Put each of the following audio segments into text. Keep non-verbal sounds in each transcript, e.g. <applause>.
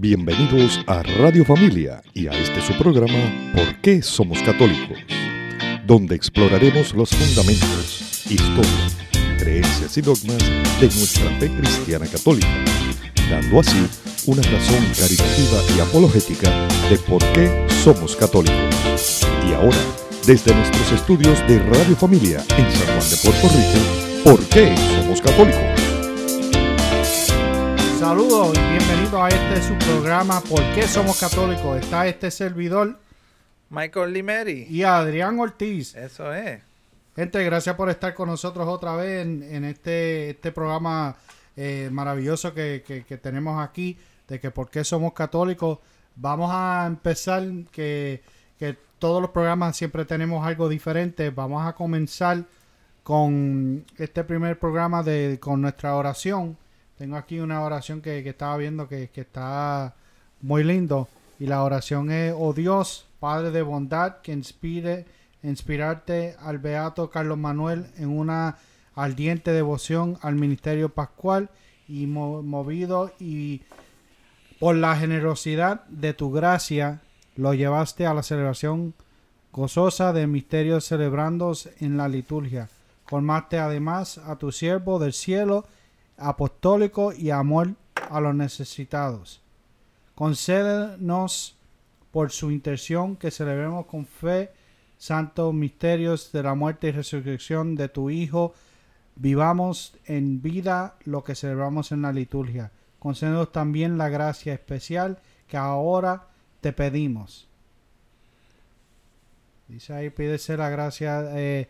Bienvenidos a Radio Familia y a este su programa ¿Por qué somos católicos? Donde exploraremos los fundamentos, historia, creencias y dogmas de nuestra fe cristiana católica, dando así una razón caritativa y apologética de por qué somos católicos. Y ahora, desde nuestros estudios de Radio Familia en San Juan de Puerto Rico, ¿por qué somos católicos? Saludos y bienvenidos a este su programa ¿Por qué somos católicos? Está este servidor Michael Limeri. y Adrián Ortiz. Eso es. Gente, gracias por estar con nosotros otra vez en, en este, este programa eh, maravilloso que, que- que tenemos aquí de que por qué somos católicos. Vamos a empezar que, que todos los programas siempre tenemos algo diferente. Vamos a comenzar con este primer programa de con nuestra oración. Tengo aquí una oración que, estaba viendo que, está muy lindo. Y la oración es, oh Dios, Padre de bondad, que inspire, inspirarte al Beato Carlos Manuel en una ardiente devoción al ministerio pascual y mo- movido y por la generosidad de tu gracia lo llevaste a la celebración gozosa de misterios celebrandos en la liturgia. Colmaste además a tu siervo del cielo apostólico y amor a los necesitados. Concédenos por su intención que celebremos con fe santos misterios de la muerte y resurrección de tu Hijo. Vivamos en vida lo que celebramos en la liturgia. Concédenos también la gracia especial que ahora te pedimos. Dice ahí, pídese la gracia eh,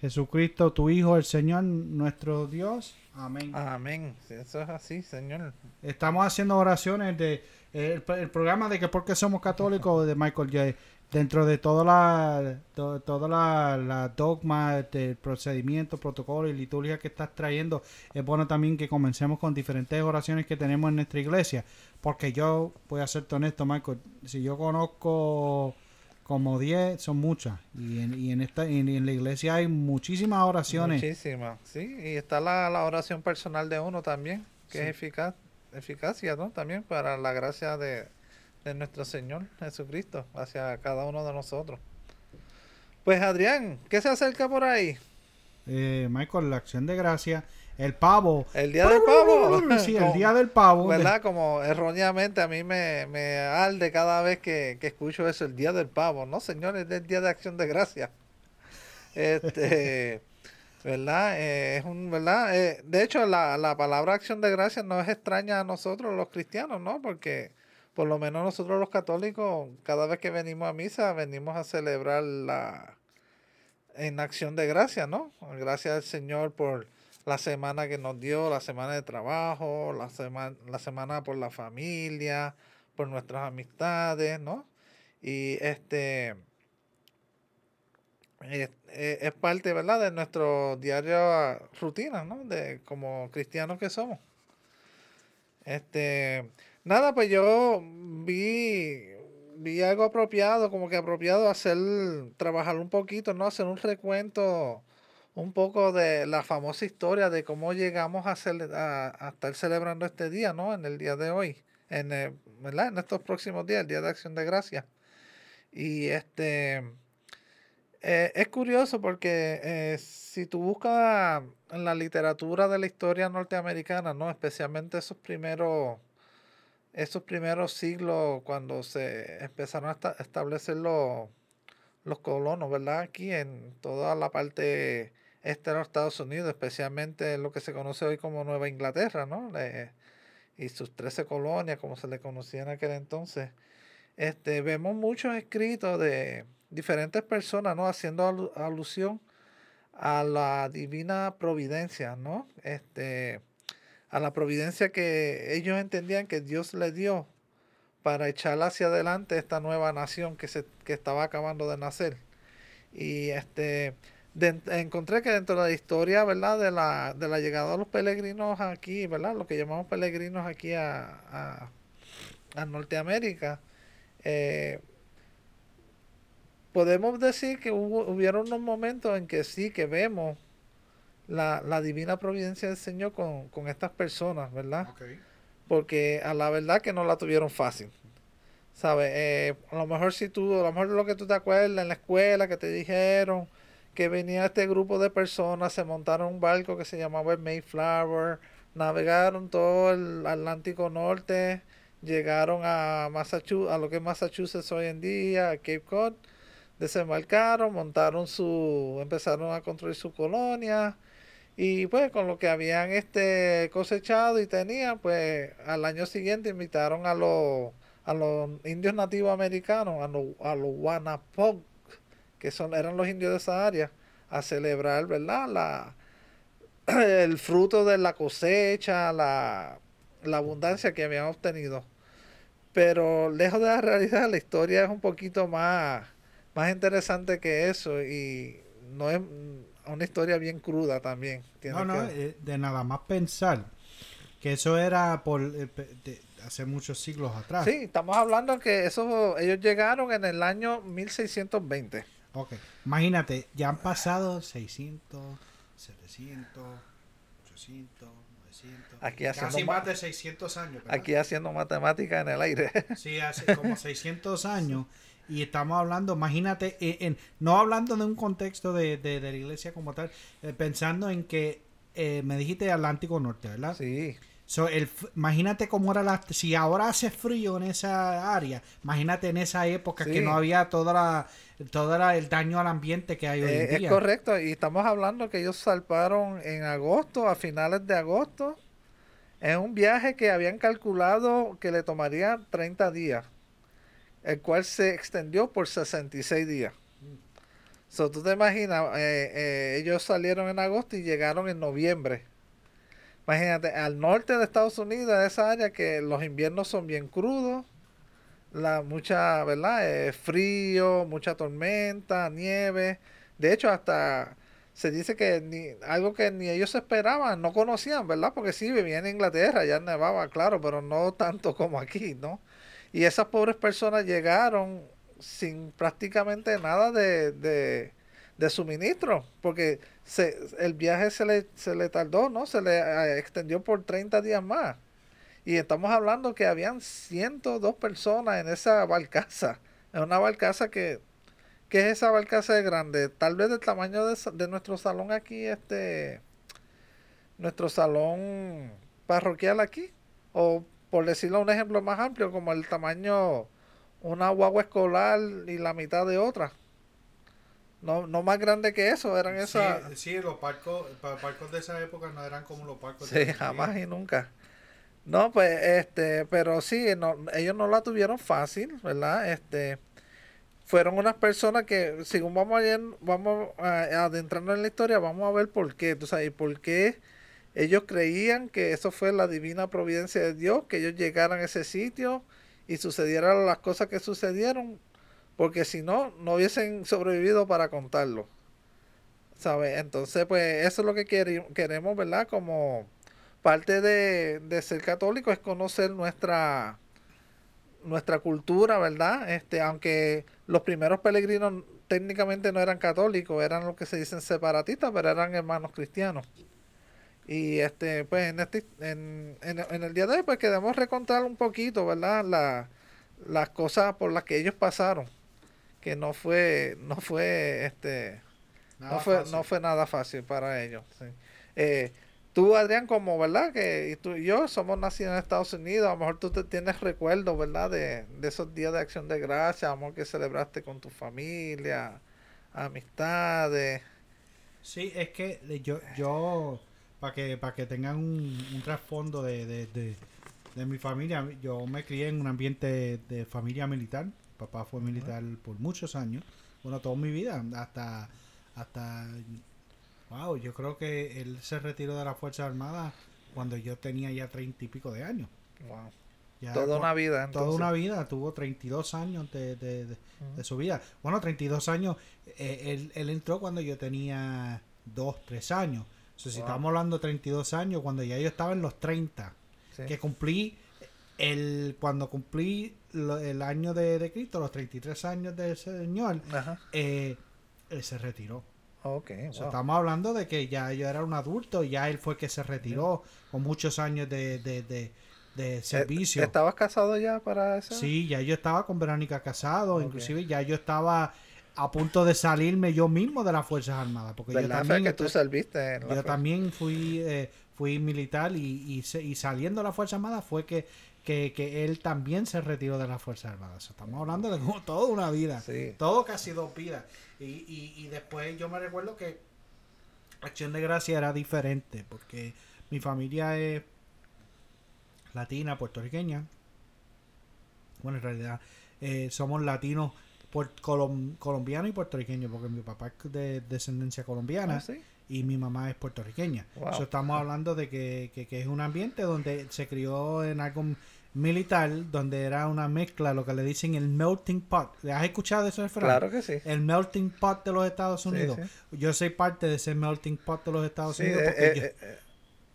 Jesucristo, tu Hijo, el Señor, nuestro Dios. Amén. Amén. Eso es así, Señor. Estamos haciendo oraciones de el, el programa de que por qué somos católicos de Michael J. Dentro de toda la to- toda la, la dogma, del procedimiento, protocolo y liturgia que estás trayendo, es bueno también que comencemos con diferentes oraciones que tenemos en nuestra iglesia. Porque yo voy a ser honesto, Michael, si yo conozco como 10, son muchas. Y en, y en esta en, en la iglesia hay muchísimas oraciones. Muchísimas. Sí, y está la, la oración personal de uno también, que Sí. es eficaz, eficacia, ¿no? También para la gracia de, de nuestro Señor Jesucristo hacia cada uno de nosotros. Pues Adrián, ¿qué se acerca por ahí? Eh, Michael, la acción de gracia, el pavo. El día del pavo. Sí, el <laughs> día del pavo. ¿Verdad? Como erróneamente a mí me, me arde cada vez que, que escucho eso, el día del pavo. No, señores, es el día de acción de gracia. Este, <laughs> ¿verdad? Eh, es un, ¿verdad? Eh, de hecho, la, la palabra acción de gracia no es extraña a nosotros los cristianos, ¿no? Porque por lo menos nosotros los católicos, cada vez que venimos a misa, venimos a celebrar la en acción de gracia, ¿no? Gracias al Señor por la semana que nos dio, la semana de trabajo, la semana, la semana por la familia, por nuestras amistades, ¿no? Y este es, es- parte, ¿verdad?, de nuestro diario rutina, ¿no? De como cristianos que somos. Este, nada, pues yo vi vi algo apropiado, como que apropiado hacer trabajar un poquito, ¿no? Hacer un recuento un poco de la famosa historia de cómo llegamos a, cele- a, a estar celebrando este día, ¿no? En el día de hoy, en, eh, ¿verdad? En estos próximos días, el Día de Acción de Gracias. Y este, eh, es curioso porque eh, si tú buscas en la literatura de la historia norteamericana, ¿no? Especialmente esos primeros, esos primeros siglos cuando se empezaron a esta- establecer los, los colonos, ¿verdad? Aquí en toda la parte este los Estados Unidos, especialmente en lo que se conoce hoy como Nueva Inglaterra, ¿no? Le- y sus 13 colonias, como se le conocía en aquel entonces. Este, vemos muchos escritos de diferentes personas, ¿no? Haciendo alu- alusión a la divina providencia, ¿no? Este, a la providencia que ellos entendían que Dios les dio para echar hacia adelante esta nueva nación que, se, que estaba acabando de nacer. Y este, de- encontré que dentro de la historia, ¿verdad? De la, de la llegada de los peregrinos aquí, ¿verdad? Lo que llamamos peregrinos aquí a, a, a Norteamérica, eh, podemos decir que hubo, hubieron unos momentos en que sí, que vemos la, la divina providencia del Señor con, con estas personas, ¿verdad? Porque a la verdad que no la tuvieron fácil. ¿Sabes? Eh, a lo mejor si tú, a lo mejor lo que tú te acuerdas en la escuela que te dijeron que venía este grupo de personas, se montaron un barco que se llamaba el Mayflower, navegaron todo el Atlántico Norte, llegaron a Massachusetts, a lo que es Massachusetts hoy en día, a Cape Cod, desembarcaron, montaron su, empezaron a construir su colonia y pues con lo que habían este cosechado y tenían, pues al año siguiente invitaron a los a los indios nativos americanos, a los, a los que son, eran los indios de esa área, a celebrar, ¿verdad? La, <clears throat> el fruto de la cosecha, la, la abundancia que habían obtenido. Pero lejos de la realidad, la historia es un poquito más, más interesante que eso y no es una historia bien cruda también. no, no, eh, de nada más pensar que eso era por eh, hace muchos siglos atrás. Sí, estamos hablando que eso ellos llegaron en el año 1620. Ok, imagínate, ya han pasado 600, 700, 800, Aquí haciendo Casi más de 600 años. Aquí haciendo matemática en el aire. <laughs> Sí, hace como 600 años. Y estamos hablando, imagínate, en, no hablando de un contexto de, de, la iglesia como tal, eh, pensando en que eh, me dijiste Atlántico Norte, ¿verdad? Sí. So, el, imagínate cómo era la... Si ahora hace frío en esa área, imagínate en esa época que no había toda la, todo el daño al ambiente que hay hoy en día. Es correcto, y estamos hablando que ellos salparon en agosto, a finales de agosto, en un viaje que habían calculado que le tomaría 30 días, el cual se extendió por 66 días. So, tú te imaginas, eh, eh, ellos salieron en agosto y llegaron en noviembre. Imagínate, al norte de Estados Unidos, esa área que los inviernos son bien crudos, la mucha, ¿verdad? Eh, frío, mucha tormenta, nieve. De hecho, hasta se dice que ni, algo que ni ellos esperaban, no conocían, ¿verdad? Porque sí, vivían en Inglaterra, ya nevaba, claro, pero no tanto <laughs> como aquí, ¿no? Y esas pobres personas llegaron sin prácticamente nada de, de, suministro, porque se, el viaje se le, se le tardó, ¿no? Se le eh, extendió por 30 días más. Y estamos hablando que habían 102 personas en esa barcaza, en una barcaza que ¿Qué es esa barcaza de grande? Tal vez del tamaño de, nuestro salón aquí, este, nuestro salón parroquial aquí. O por decirlo un ejemplo más amplio, como el tamaño una guagua escolar y la mitad de otra. No, no más grande que eso, eran esas. Sí, los barcos, barcos de esa época no eran como los barcos de Sí, jamás y nunca. No, pues, este, pero sí, no, ellos no la tuvieron fácil, ¿verdad? Este, fueron unas personas que, según vamos a, vamos a adentrarnos en la historia, vamos a ver por qué, tú sabes, por qué ellos creían que eso fue la divina providencia de Dios, que ellos llegaran a ese sitio y sucedieran las cosas que sucedieron, porque si no, no hubiesen sobrevivido para contarlo. ¿Sabes? Entonces, pues eso es lo que queremos, ¿verdad? Como parte de, de ser católico es conocer nuestra nuestra cultura, ¿verdad? Este, aunque los primeros peregrinos técnicamente no eran católicos, eran lo que se dicen separatistas, pero eran hermanos cristianos. Y este, pues en este, en, en, el día de hoy, pues queremos recontar un poquito, ¿verdad? La, las cosas por las que ellos pasaron. Que no fue, no fue, este, no fue, no fue nada fácil para ellos. Sí. Eh, tú, Adrián, como, ¿verdad? Que y tú y yo somos nacidos en Estados Unidos, a lo mejor tú te tienes recuerdos, ¿verdad? De, esos días de acción de gracia, amor que celebraste con tu familia, amistades. Sí, es que yo, yo para que, para que tengan un, trasfondo de, de, de, mi familia, yo me crié en un ambiente de familia militar. Papá fue militar por muchos años, bueno, toda mi vida, hasta, hasta Wow, yo creo que él se retiró de la Fuerza Armada cuando yo tenía ya treinta y pico de años. Wow. toda una vida. Entonces. Toda una vida, tuvo 32 años de, de, de, su vida. Bueno, 32 años, eh, él, él, entró cuando yo tenía 2, 3 años. O sea, si estamos hablando de 32 años, cuando ya yo estaba en los 30, que cumplí, el cuando cumplí el año de, Cristo, los 33 años del Señor, eh, él se retiró. Okay, estamos hablando de que ya yo era un adulto, ya él fue que se retiró con muchos años de, de, de Eh, servicio. ¿Estabas casado ya para eso? Sí, ya yo estaba con Verónica casado, inclusive ya yo estaba a punto de salirme yo mismo de las Fuerzas Armadas, porque yo también, que tú serviste en yo también fui, eh, fui militar y, y saliendo de las Fuerzas Armadas fue que, que, que él también se retiró de las Fuerzas Armadas. Estamos hablando de como toda una vida, Sí. todo casi dos vidas. Y, y, y después yo me recuerdo que Acción de Gracia era diferente, porque mi familia es latina, puertorriqueña. Bueno, en realidad eh, somos latinos colom- colombianos y puertorriqueños, porque mi papá es de descendencia colombiana Ah, sí. Y mi mamá es puertorriqueña. Wow. So, estamos hablando de que, que- que es un ambiente donde se crió en algo militar, donde era una mezcla, lo que le dicen el melting pot. ¿Has escuchado eso, refrán? Claro que sí. El melting pot de los Estados Unidos. sí. Yo soy parte de ese melting pot de los Estados Sí, Unidos. eh, porque eh, yo- eh,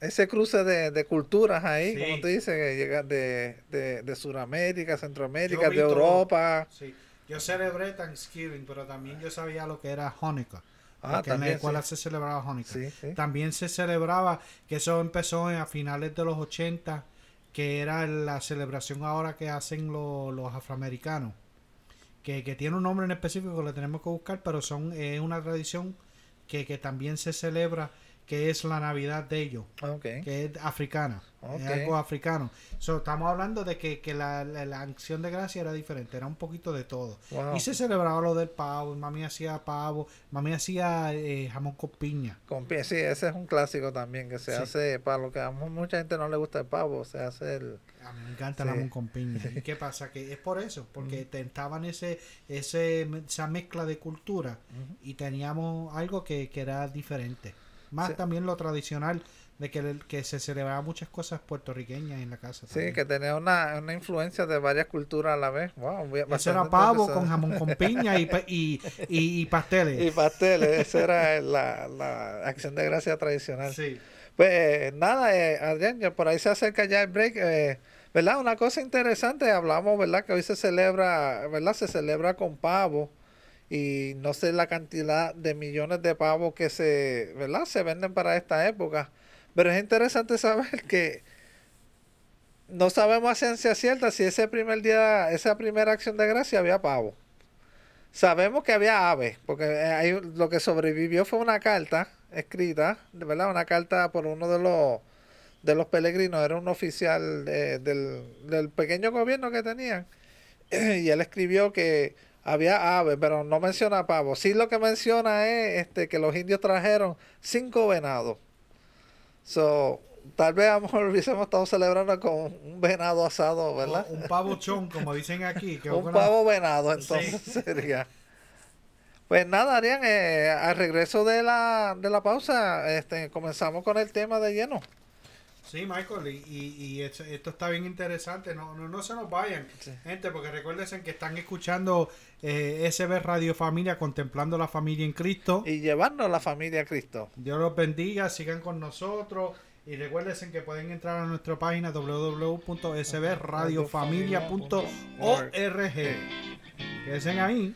ese cruce de, de culturas ahí, como tú dices, que llegan de, de, de Sudamérica, Centroamérica, de. Europa. Sí. Yo celebré Thanksgiving, pero también yo sabía lo que era Hanukkah. Ah, porque en la también, escuela sí. se celebraba Hanukkah. Sí, sí. También se celebraba, que eso empezó en- a finales de los 80, que era la celebración ahora que hacen lo- los afroamericanos. Que, que tiene un nombre en específico que lo tenemos que buscar, pero son es una tradición que, que también se celebra, que es la Navidad de ellos, Ok. que es africana. Es algo africano. So, estamos hablando de que, que la, la- la acción de gracia era diferente, era un poquito de todo. Wow. Y se celebraba lo del pavo, y mami hacía pavo, mami hacía eh, jamón con piña. Con pie, sí, ese es un clásico también que se Sí. hace para lo que a mu- mucha gente no le gusta el pavo, se hace el A mí me encanta Sí. el jamón con piña. ¿Y qué <laughs> pasa? Que es por eso, porque tentaban ese, ese, esa mezcla de cultura y teníamos algo que, que era diferente. Más Sí. también lo tradicional de que, que se celebraban muchas cosas puertorriqueñas en la casa. Sí, que tenía una, una influencia de varias culturas a la vez. Wow, Eso era pavo con jamón con piña y, y, y, y pasteles. <laughs> Y pasteles, esa era la, la acción de gracia tradicional. Sí. Pues eh, nada, eh, Adrián, por ahí se acerca ya el break. eh, ¿Verdad? Una cosa interesante, hablamos, ¿verdad? Que hoy se celebra, ¿verdad? Se celebra con pavo y no sé la cantidad de millones de pavos que se, ¿verdad? Se venden para esta época. Pero es interesante saber que no sabemos a ciencia cierta si ese primer día, esa primera acción de gracia había pavo. Sabemos que había aves, porque eh, lo que sobrevivió fue una carta escrita, verdad, una carta por uno de los de los peregrinos, era un oficial de- del, del pequeño gobierno que tenían, <clears throat> y él escribió que había aves, pero no menciona pavos. Sí lo que menciona es este que los indios trajeron cinco venados. So, tal vez a lo mejor hubiésemos estado celebrando con un venado asado, ¿verdad? O un pavo chón, como dicen aquí. Que <laughs> Un pavo venado, entonces Sí. <laughs> sería. Pues nada, Arián, eh, al regreso de la, de la pausa, este, comenzamos con el tema de lleno. Sí, Michael, y, y, y esto, esto está bien interesante. No, no, no se nos vayan, Sí. gente, porque recuérdense que están escuchando eh, SB Radio Familia, contemplando la familia en Cristo. Y llevarnos la familia a Cristo. Dios los bendiga, sigan con nosotros. Y recuérdense que pueden entrar a nuestra página www.sbradiofamilia.org. Quédense ahí.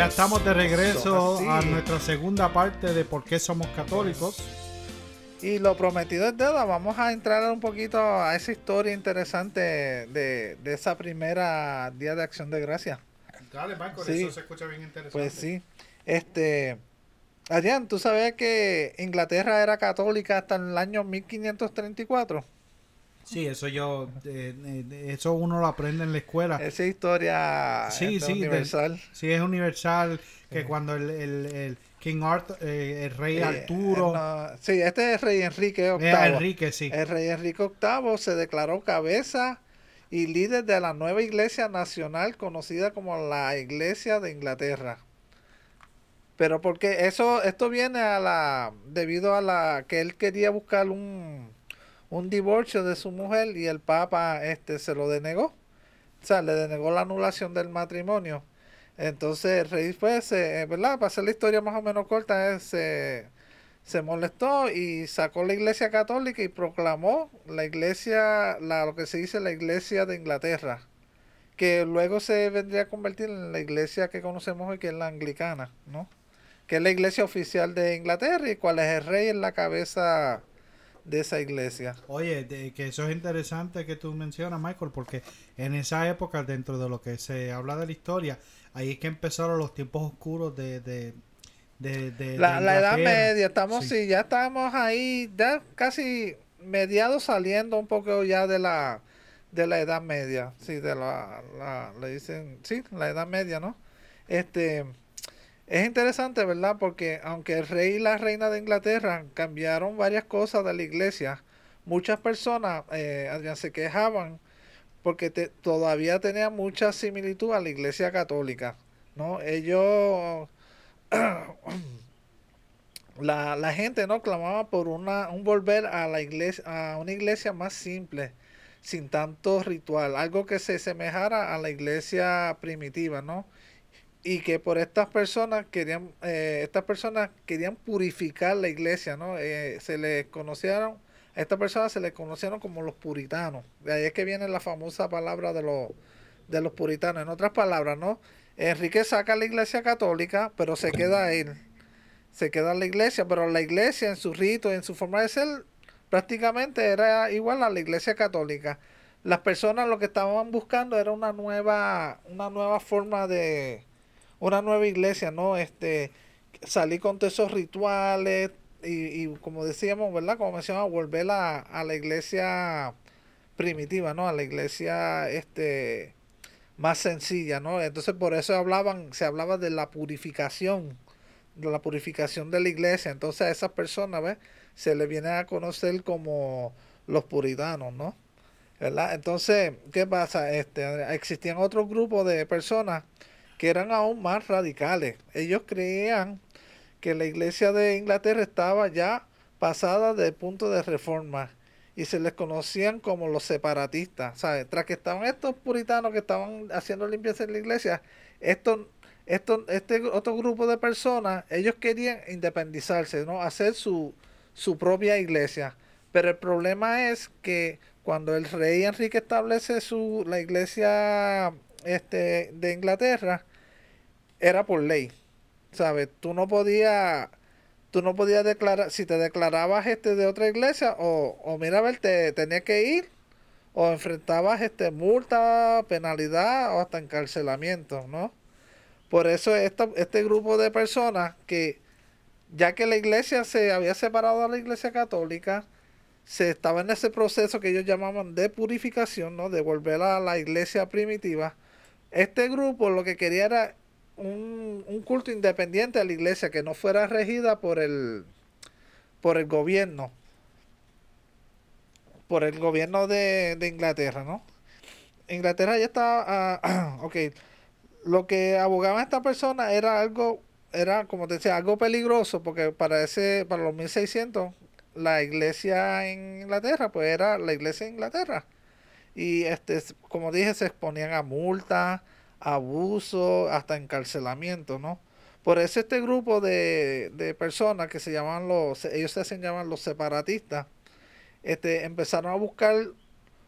ya estamos de regreso a nuestra segunda parte de por qué somos católicos. Y lo prometido es deuda. Vamos a entrar un poquito a esa historia interesante de, de esa primera Día de Acción de Gracia. Dale, Michael, Sí. eso se escucha bien interesante. Pues sí. Este. Adrián, ¿tú sabes que Inglaterra era católica hasta el año 1534? Sí, eso yo, eh, eh, eso uno lo aprende en la escuela. Esa historia Sí, sí, del- universal. Sí, es universal, que cuando el, el, el King Arthur, eh, el rey Eh, Arturo, no, sí, este es el rey Enrique VIII. Enrique, sí. El rey Enrique VIII se declaró cabeza y líder de la nueva iglesia nacional conocida como la Iglesia de Inglaterra. Pero porque eso, esto viene a la, debido a la que él quería buscar un, un divorcio de su mujer y el Papa este se lo denegó. O sea, le denegó la anulación del matrimonio. Entonces el rey pues, se- ¿verdad? Para hacer la historia más o menos corta, eh, se, se molestó y sacó la iglesia católica y proclamó la iglesia, la, lo que se dice la iglesia de Inglaterra, que luego se vendría a convertir en la iglesia que conocemos hoy, que es la anglicana, ¿no? Que es la iglesia oficial de Inglaterra y cuál es el rey en la cabeza de esa iglesia. Oye, de- que eso es interesante que tú mencionas, Michael, porque en esa época, dentro de lo que se habla de la historia, ahí es que empezaron los tiempos oscuros de... de, de, de- La, la Edad. Media, estamos, Sí. sí, ya estamos ahí, ya casi mediados saliendo un poco ya de la de la Edad Media, sí, de la, la- le dicen, sí, la Edad Media, ¿no? Este, es interesante, ¿verdad? Porque aunque el rey y la reina de Inglaterra cambiaron varias cosas de la iglesia, muchas personas, eh, se quejaban porque te- todavía tenía mucha similitud a la iglesia católica, ¿no? Ellos <clears throat> la, la gente no clamaba por una, un volver a la iglesia, a una iglesia más simple, sin tanto ritual, algo que se semejara a la iglesia primitiva, ¿no? Y que por estas personas querían, eh, estas personas querían purificar la iglesia, ¿no? Eh, se les conocieron, a estas personas se les conocieron como los puritanos. De ahí es que viene la famosa palabra de los, de los puritanos. En otras palabras, ¿no? Enrique saca la iglesia católica, pero se queda él se queda en la iglesia, pero la iglesia en su rito, en su forma de ser, prácticamente era igual a la iglesia católica. Las personas lo que estaban buscando era una nueva, una nueva forma de, una nueva iglesia, ¿no? Este, salir con todos esos rituales y, y como decíamos, ¿verdad? Como mencionaba, volver a, a la iglesia primitiva, ¿no? A la iglesia, este, más sencilla, ¿no? Entonces por eso hablaban, se hablaba de la purificación de la purificación de la iglesia. Entonces a esas personas, ¿ves? Se les viene a conocer como los puritanos, ¿no? ¿Verdad? Entonces, ¿qué pasa? Este, existían otros grupos de personas que eran aún más radicales. Ellos creían que la iglesia de Inglaterra estaba ya pasada del punto de reforma y se les conocían como los separatistas, ¿sabes? Tras que estaban estos puritanos que estaban haciendo limpieza en la iglesia, estos esto, este otro grupo de personas, ellos querían independizarse, ¿no? Hacer su, su propia iglesia. Pero el problema es que cuando el rey Enrique establece su, la iglesia este, de Inglaterra, era por ley. ¿Sabes? Tú no podías, tú no podías declarar, si te declarabas este de otra iglesia, o, o mira, a ver, te tenías que ir, o enfrentabas este multa, penalidad, o hasta encarcelamiento, ¿no? Por eso esta, este grupo de personas que, ya que la iglesia se había separado de la iglesia católica, se estaba en ese proceso que ellos llamaban de purificación, ¿no? De volver a la iglesia primitiva. Este grupo lo que quería era un, un culto independiente a la iglesia, que no fuera regida por el, por el gobierno, por el gobierno de, de Inglaterra, ¿no? Inglaterra ya estaba, ah, <clears throat> ok, lo que abogaban esta persona era algo, era como te decía, algo peligroso, porque para ese, para los 1600, la iglesia en Inglaterra, pues era la iglesia de Inglaterra. Y este, como dije, se exponían a multas, abuso, hasta encarcelamiento, ¿no? Por eso este grupo de, de personas que se llaman los, ellos se hacen llamar los separatistas, este, empezaron a buscar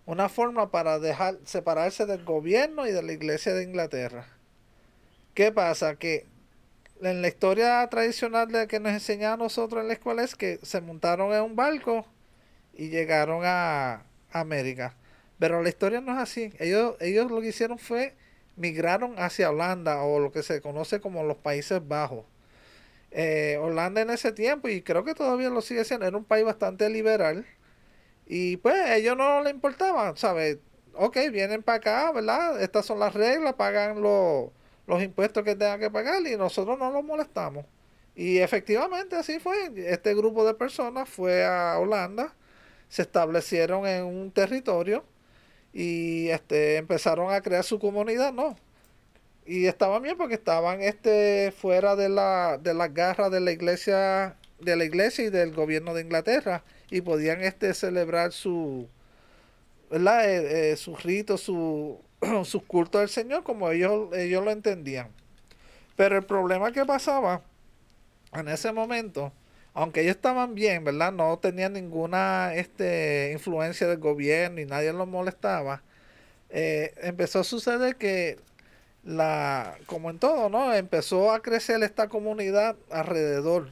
una forma para dejar separarse del gobierno y de la iglesia de Inglaterra. ¿Qué pasa? Que en la historia tradicional de que nos enseñaba a nosotros en la escuela es que se montaron en un barco y llegaron a América. Pero la historia no es así. Ellos, ellos lo que hicieron fue migraron hacia Holanda o lo que se conoce como los Países Bajos. Eh, Holanda en ese tiempo, y creo que todavía lo sigue siendo, era un país bastante liberal. Y pues ellos no les importaba, ¿sabes? Ok, vienen para acá, ¿verdad? Estas son las reglas, pagan los, los impuestos que tengan que pagar y nosotros no los molestamos. Y efectivamente así fue. Este grupo de personas fue a Holanda, se establecieron en un territorio y este empezaron a crear su comunidad, ¿no? Y estaban bien porque estaban este fuera de la de las garras de la iglesia de la iglesia y del gobierno de Inglaterra y podían este celebrar su ¿verdad? Eh, eh, sus ritos, su, <clears throat> sus cultos del Señor como ellos ellos lo entendían. Pero el problema que pasaba en ese momento aunque ellos estaban bien, ¿verdad? No tenían ninguna este, influencia del gobierno y nadie los molestaba. Eh, empezó a suceder que la, como en todo, ¿no? Empezó a crecer esta comunidad alrededor,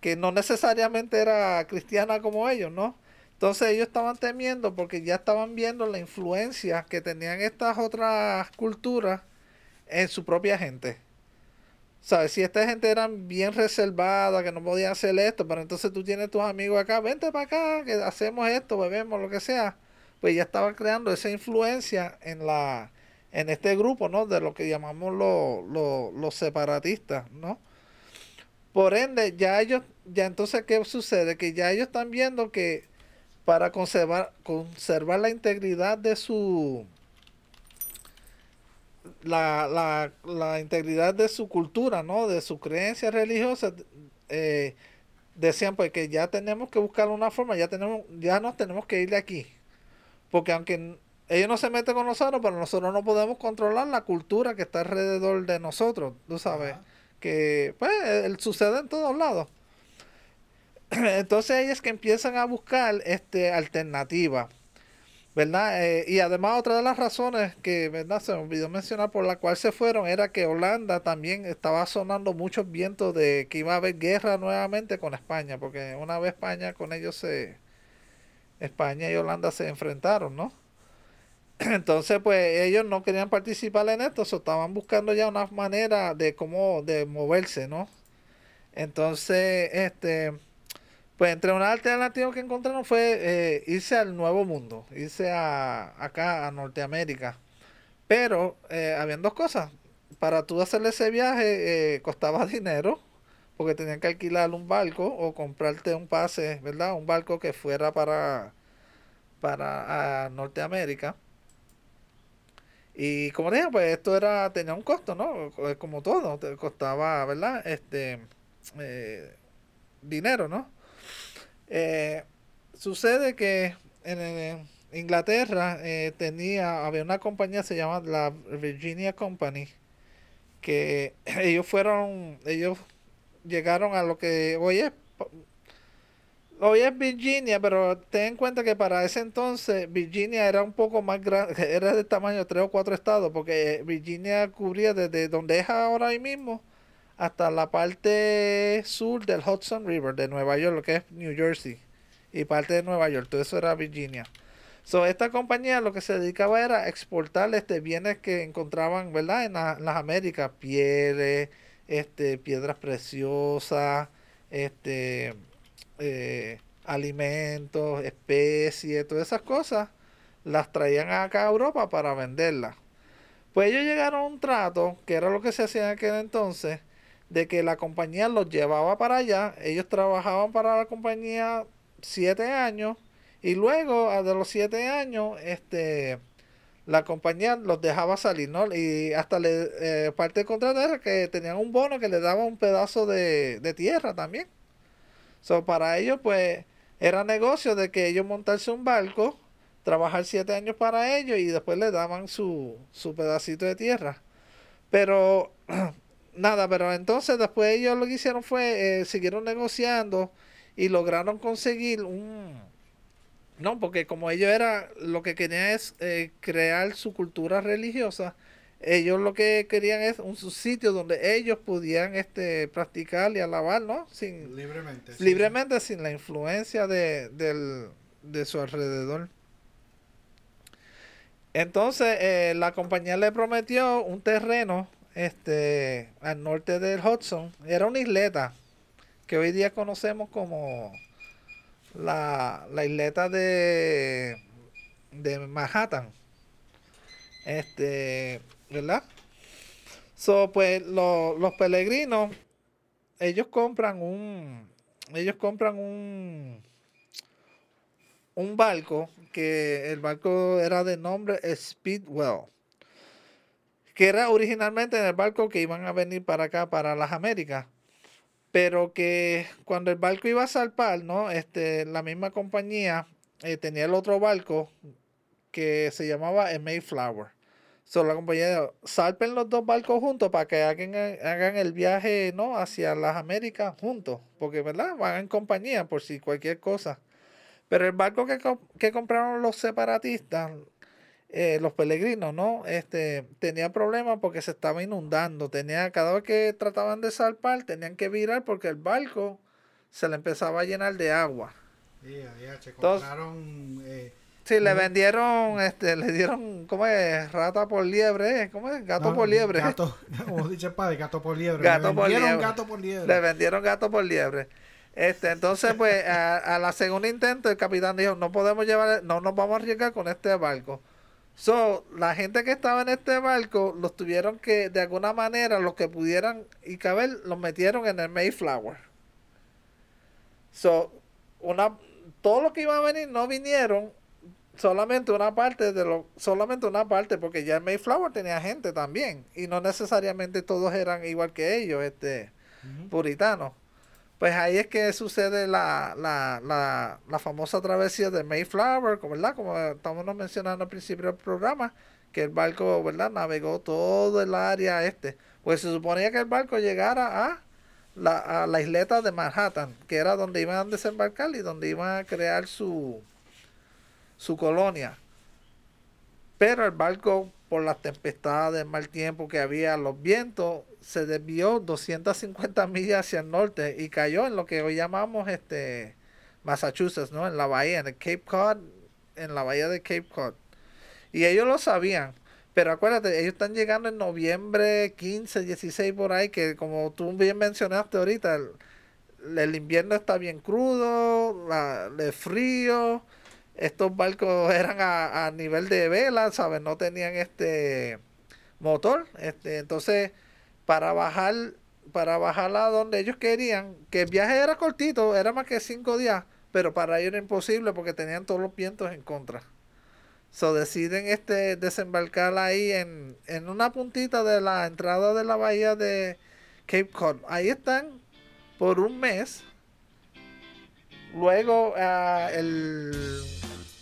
que no necesariamente era cristiana como ellos, ¿no? Entonces ellos estaban temiendo porque ya estaban viendo la influencia que tenían estas otras culturas en su propia gente. ¿Sabes? Si esta gente era bien reservada, que no podía hacer esto, pero entonces tú tienes tus amigos acá, vente para acá, que hacemos esto, bebemos, lo que sea, pues ya estaba creando esa influencia en la en este grupo, ¿no? De lo que llamamos los separatistas, ¿no? Por ende, ya ellos, ya entonces, ¿qué sucede? Que ya ellos están viendo que para conservar, conservar la integridad de su, la, la, la, integridad de su cultura, ¿no? De su creencia religiosa, eh, decían pues que ya tenemos que buscar una forma, ya tenemos, ya nos tenemos que ir de aquí. Porque aunque ellos no se meten con nosotros, pero nosotros no podemos controlar la cultura que está alrededor de nosotros, tú sabes, que pues sucede en todos lados. <clears throat> Entonces ellos que empiezan a buscar este alternativas ¿verdad? Eh, y además otra de las razones que, ¿verdad? Se me olvidó mencionar por la cual se fueron era que Holanda también estaba sonando muchos vientos de que iba a haber guerra nuevamente con España, porque una vez España con ellos se... España y Holanda se enfrentaron, ¿no? <clears throat> Entonces, pues ellos no querían participar en esto, so, estaban buscando ya una manera de cómo, de moverse, ¿no? Entonces, este pues entre una alternativa que encontraron fue eh, irse al Nuevo Mundo, irse a, acá a Norteamérica. Pero eh, habían dos cosas. Para tú hacerle ese viaje eh, costaba <laughs> dinero, porque tenían que alquilar un barco o comprarte un pase, ¿verdad? Un barco que fuera para, para Norteamérica. Y como dije, pues esto era tenía un costo, ¿no? Como todo, costaba, ¿verdad? Este dinero, ¿no? Eh, sucede que en, Inglaterra eh, tenía, había una compañía, se llama la Virginia Company, que <clears throat> ellos fueron, ellos llegaron a lo que hoy es, hoy es Virginia, pero ten en cuenta que para ese entonces Virginia era un poco más grande, <laughs> era de tamaño de tres o cuatro estados, porque Virginia cubría desde donde es ahora mismo hasta la parte sur del Hudson River de Nueva York, lo que es New Jersey, y parte de Nueva York, todo eso era Virginia. So, esta compañía lo que se dedicaba era a exportar este, bienes que encontraban, ¿verdad? En, las Américas, pieles, este, piedras preciosas, este, eh, alimentos, especies, todas esas cosas, las traían acá a Europa para venderlas. Pues ellos llegaron a un trato, que era lo que se hacía en aquel entonces, de que la compañía los llevaba para allá, ellos trabajaban para la compañía siete años y luego de los siete años este la compañía los dejaba salir, ¿no? Y hasta le, eh, parte del contrato era que tenían un bono que le daba un pedazo de, tierra también. So, para ellos, pues, era negocio de que ellos montarse un barco, trabajar siete años para ellos y después le daban su, su pedacito de tierra. Pero <clears throat> nada, pero entonces después ellos lo que hicieron fue, eh, siguieron negociando y lograron conseguir un... No, porque como ellos era, lo que querían es eh, crear su cultura religiosa, ellos lo que querían es un sitio donde ellos pudieran este, practicar y alabar, ¿no? Sin, libremente. libremente, sin la influencia de, del, de su alrededor. Entonces, eh, la compañía le prometió un terreno este, al norte del Hudson. Era una isleta que hoy día conocemos como la, la isleta de, de Manhattan. Este, ¿verdad? So, pues los peregrinos, ellos compran un, ellos compran un, un barco que el barco era de nombre Speedwell, que era originalmente el barco que iban a venir para acá, para las Américas, pero que cuando el barco iba a salpar, ¿no? Este, la misma compañía eh, tenía el otro barco que se llamaba el Mayflower. So, la compañía salpen los dos barcos juntos para que hagan, hagan el viaje ¿no? hacia las Américas juntos, porque ¿verdad? van en compañía por si cualquier cosa. Pero el barco que, que compraron los separatistas, eh, los peregrinos, ¿no? Este, tenía problemas porque se estaba inundando. Tenía, cada vez que trataban de salpar, tenían que virar porque el barco se le empezaba a llenar de agua. compraron... Eh, sí, le vendieron, este, le dieron, ¿cómo es? Rata por liebre, ¿cómo es? Gato por liebre. Gato, <laughs> como dice el padre, gato por liebre. Gato le vendieron gato por liebre. Le vendieron gato por liebre. Este, entonces, pues, a, la segunda intento, el capitán dijo, no podemos llevar, no nos vamos a arriesgar con este barco. So, la gente que estaba en este barco, los tuvieron que, de alguna manera, los que pudieran y caber, los metieron en el Mayflower. So, una, todos los que iban a venir no vinieron, solamente una parte de lo, solamente una parte, porque ya el Mayflower tenía gente también, y no necesariamente todos eran igual que ellos, este, puritanos. Pues ahí es que sucede la, la, la, la famosa travesía de Mayflower, ¿verdad? Como estamos mencionando al principio del programa, que el barco, ¿verdad? Navegó todo el área este. Pues se suponía que el barco llegara a la, a la isleta de Manhattan, que era donde iban a desembarcar y donde iban a crear su, su colonia. Pero el barco, por las tempestades, mal tiempo que había, los vientos, se desvió 250 millas hacia el norte y cayó en lo que hoy llamamos este Massachusetts, ¿no? En la bahía, en el Cape Cod, en la bahía de Cape Cod. Y ellos lo sabían. Pero acuérdate, ellos están llegando en noviembre 15, 16 por ahí, que como tú bien mencionaste ahorita, el, invierno está bien crudo, la, el frío, estos barcos <laughs> eran a, a nivel de vela, ¿sabes? No tenían este motor. Este, entonces, para bajar para bajar a donde ellos querían, que el viaje era cortito, era más que cinco días, pero para ellos era imposible porque tenían todos los vientos en contra. So deciden este desembarcar ahí en, en una puntita de la entrada de la bahía de Cape Cod. Ahí están por un mes. Luego uh, el,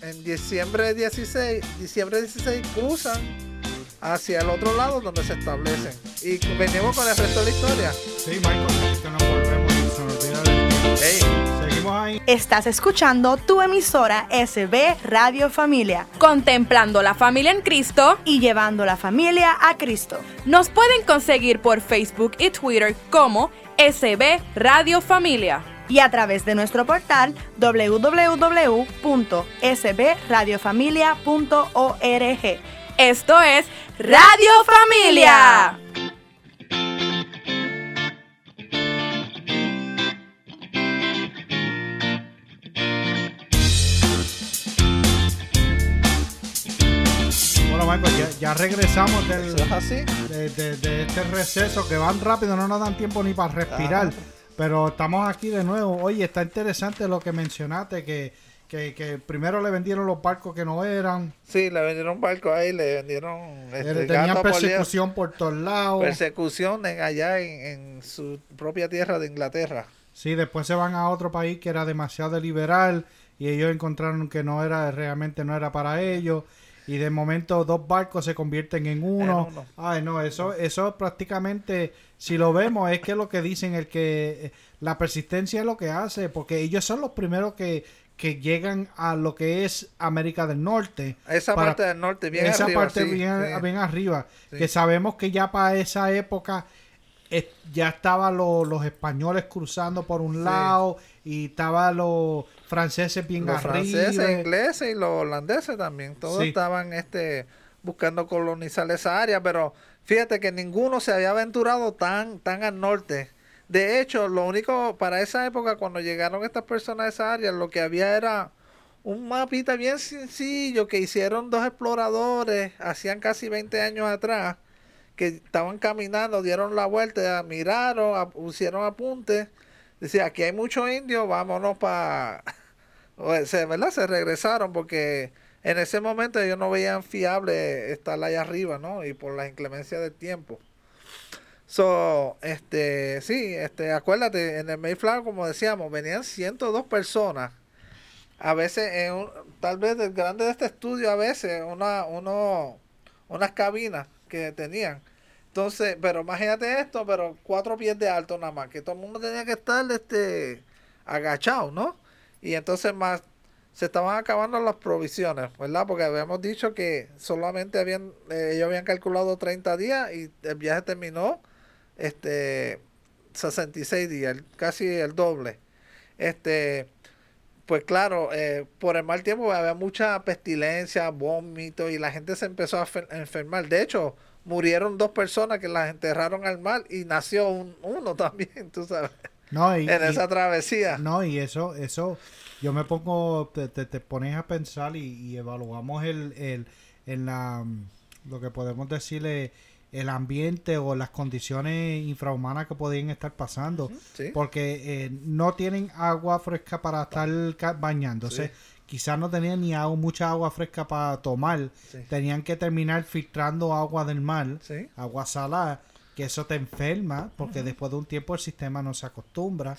en diciembre 16, diciembre 16 cruzan hacia el otro lado donde se establecen. Y venimos con el resto de la historia. Sí, Michael, que nos volvemos y se nos olvida de... Seguimos ahí. Estás escuchando tu emisora SB Radio Familia. Contemplando la familia en Cristo y llevando la familia a Cristo. Nos pueden conseguir por Facebook y Twitter como SB Radio Familia y a través de nuestro portal www.sbradiofamilia.org. Esto es Radio Familia. Bueno, Michael, ya, ya regresamos del, ¿Eso es así? de, de- de este receso que van rápido, no nos dan tiempo ni para respirar. Ajá. Pero estamos aquí de nuevo. Oye, está interesante lo que mencionaste, que, que, que primero le vendieron los barcos que no eran, Sí, le vendieron un barco ahí, le vendieron este, tenían por liebre. persecución por todos lados. persecución en, allá en, en su propia tierra de Inglaterra. Sí, después se van a otro país que era demasiado liberal y ellos encontraron que no era realmente no era para ellos y de momento dos barcos se convierten en uno. En uno. Ay, no, eso eso prácticamente si lo vemos es que lo que dicen el que eh, la persistencia es lo que hace porque ellos son los primeros que que llegan a lo que es América del Norte. Esa para- parte del norte, bien esa arriba. parte sí, bien, sí. bien arriba. Sí. Que sabemos que ya para esa época eh, ya estaban lo- los españoles cruzando por un lado y estaban los franceses bien Los arriba. franceses, ingleses y los holandeses también. Todos estaban este, buscando colonizar esa área, pero fíjate que ninguno se había aventurado tan, tan al norte. De hecho, lo único, para esa época, cuando llegaron estas personas a esa área, lo que había era un mapita bien sencillo que hicieron dos exploradores, hacían casi 20 años atrás, que estaban caminando, dieron la vuelta, miraron, pusieron apuntes, decía, aquí hay muchos indios, vámonos para... <laughs> se, ¿verdad? Se regresaron porque en ese momento ellos no veían fiable estar allá arriba, ¿no? Y por la inclemencia del tiempo. So, este, sí, este, acuérdate, en el Mayflower, como decíamos, venían 102 personas. A veces, en un- tal vez el grande de este estudio, a veces, una, uno, unas cabinas que tenían. Entonces, pero imagínate esto, pero cuatro pies de alto nada más, que todo el mundo tenía que estar este, agachado, ¿no? Y entonces más se estaban acabando las provisiones, ¿verdad? Porque habíamos dicho que solamente habían, eh, ellos habían calculado 30 días y el viaje terminó este 66 días, el- casi el doble. Este, pues claro, eh, por el mal tiempo había mucha pestilencia, vómito y la gente se empezó a fer- a enfermar. De hecho, murieron dos personas que las enterraron al mar y nació un- uno <laughs> también, tú sabes, No, y, en y- esa travesía. no, y eso, eso, yo me pongo, te, te, te pones a pensar y, y evaluamos el, el, en la, lo que podemos decirle, el ambiente o las condiciones infrahumanas que podían estar pasando. Sí. Porque eh, no tienen agua fresca para estar bañándose. Sí. Quizás no tenían ni agua, mucha agua fresca para tomar. Sí. Tenían que terminar filtrando agua del mar, agua salada, que eso te enferma, porque después de un tiempo el sistema no se acostumbra.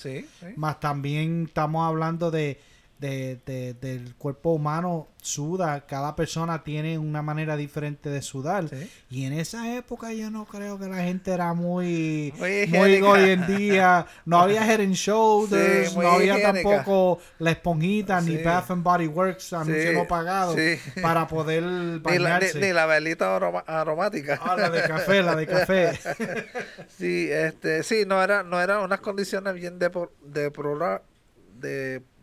Más también estamos hablando de, de- de- del cuerpo humano suda, cada persona tiene una manera diferente de sudar. Sí. Y en esa época yo no creo que la gente era muy, Muy muy hoy en día. No había head and shoulders, Sí, no había higiénica. tampoco la esponjita, ni. Bath and Body Works, anuncio Sí, no pagado, sí. para poder <laughs> Ni la, bañarse. ni- ni la velita aroma- aromática. Ah, la de café, la de café. <laughs> Sí, este, sí, no era, no eran unas condiciones bien depor- deplora-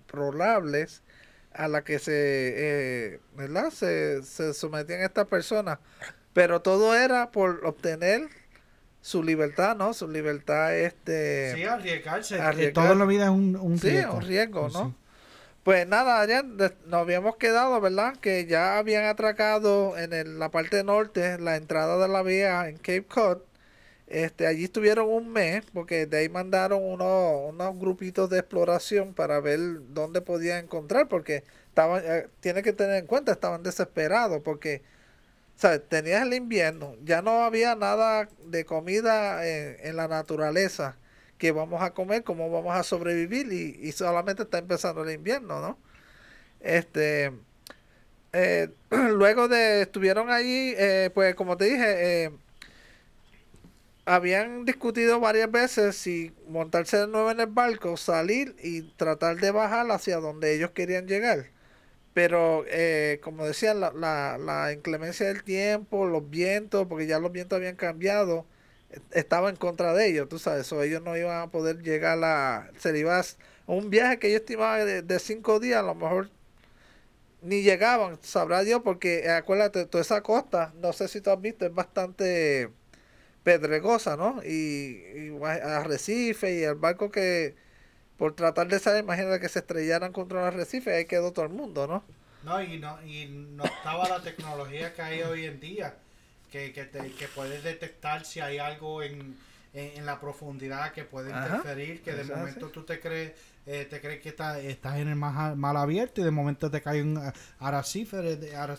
deplorables a las que se, eh, ¿verdad? Se, se sometían estas personas. Pero todo era por obtener su libertad, ¿no? Su libertad, este... Sí, arriesgarse. Arriesgar. Todo en la vida es un, un Sí, riesgo. un riesgo, ¿no? Sí. Pues nada, ya de- nos habíamos quedado, ¿verdad? Que ya habían atracado en el- la parte norte, la entrada de la vía en Cape Cod. Este, allí estuvieron un mes, porque de ahí mandaron unos, unos grupitos de exploración para ver dónde podían encontrar, porque estaban, eh, tiene que tener en cuenta, estaban desesperados, porque ¿sabes? tenías el invierno, ya no había nada de comida en, en la naturaleza que vamos a comer, cómo vamos a sobrevivir y, y solamente está empezando el invierno, ¿no? Este, eh, <clears throat> luego de estuvieron allí, eh, pues como te dije, eh, habían discutido varias veces si montarse de nuevo en el barco, salir y tratar de bajar hacia donde ellos querían llegar. Pero, eh, como decía, la, la, la inclemencia del tiempo, los vientos, porque ya los vientos habían cambiado, eh, estaba en contra de ellos, tú sabes, o ellos no iban a poder llegar a... Se un viaje que yo estimaba de, de cinco días, a lo mejor ni llegaban, sabrá Dios, porque acuérdate, toda esa costa, no sé si tú has visto, es bastante pedregosa, ¿no? Y, y arrecife y el barco que por tratar de salir, imagínate que se estrellaran contra el arrecife, ahí quedó todo el mundo, ¿no? No, y no, y no estaba la tecnología que hay hoy en día, que, que, te, que puedes detectar si hay algo en, en, en la profundidad que puede Ajá, interferir, que de momento tú te crees, eh, te crees que está- estás en el mar, mar abierto y de momento te cae un arrecife.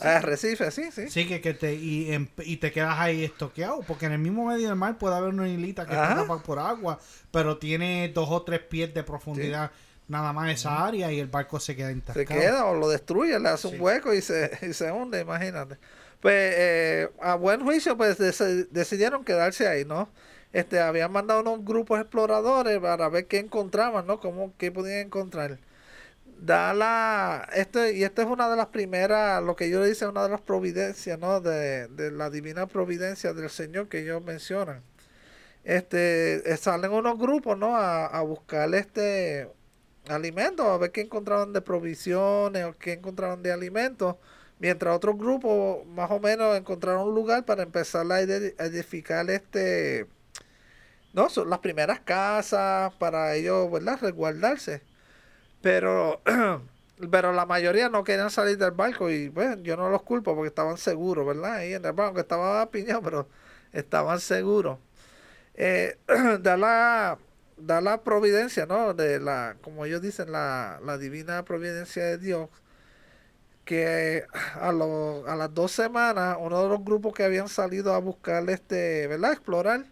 arrecife. Sí, sí. Sí, que, que te, y, en- y te quedas ahí estoqueado, porque en el mismo medio del mar puede haber una islita que Ajá. está tapada por agua, pero tiene dos o tres pies de profundidad nada más esa área y el barco se queda Se intascado. queda o lo destruye, le hace Sí. un hueco y se, y se hunde, imagínate. Pues eh, a buen juicio, pues deci- decidieron quedarse ahí, ¿no? Este, habían mandado unos grupos exploradores para ver qué encontraban, ¿no? Cómo, qué podían encontrar. da la, este, y esta es una de las primeras, lo que yo le dice, una de las providencias, ¿no? De, de la divina providencia del Señor que ellos mencionan. Este, eh, salen unos grupos, ¿no? A, a buscar este alimentos, a ver qué encontraban de provisiones o qué encontraban de alimentos, mientras otros grupos más o menos encontraron un lugar para empezar a edificar este, no, son las primeras casas para ellos, ¿verdad? Resguardarse. Pero, <clears throat> pero la mayoría no querían salir del barco y bueno, yo no los culpo porque estaban seguros, ¿verdad? Ahí en el barco, que estaba piñado, pero estaban seguros. Eh, <clears throat> da la da la providencia, ¿no? De la, como ellos dicen, la, la divina providencia de Dios, que a, lo, a las dos semanas, uno de los grupos que habían salido a buscar este, ¿verdad? Explorar,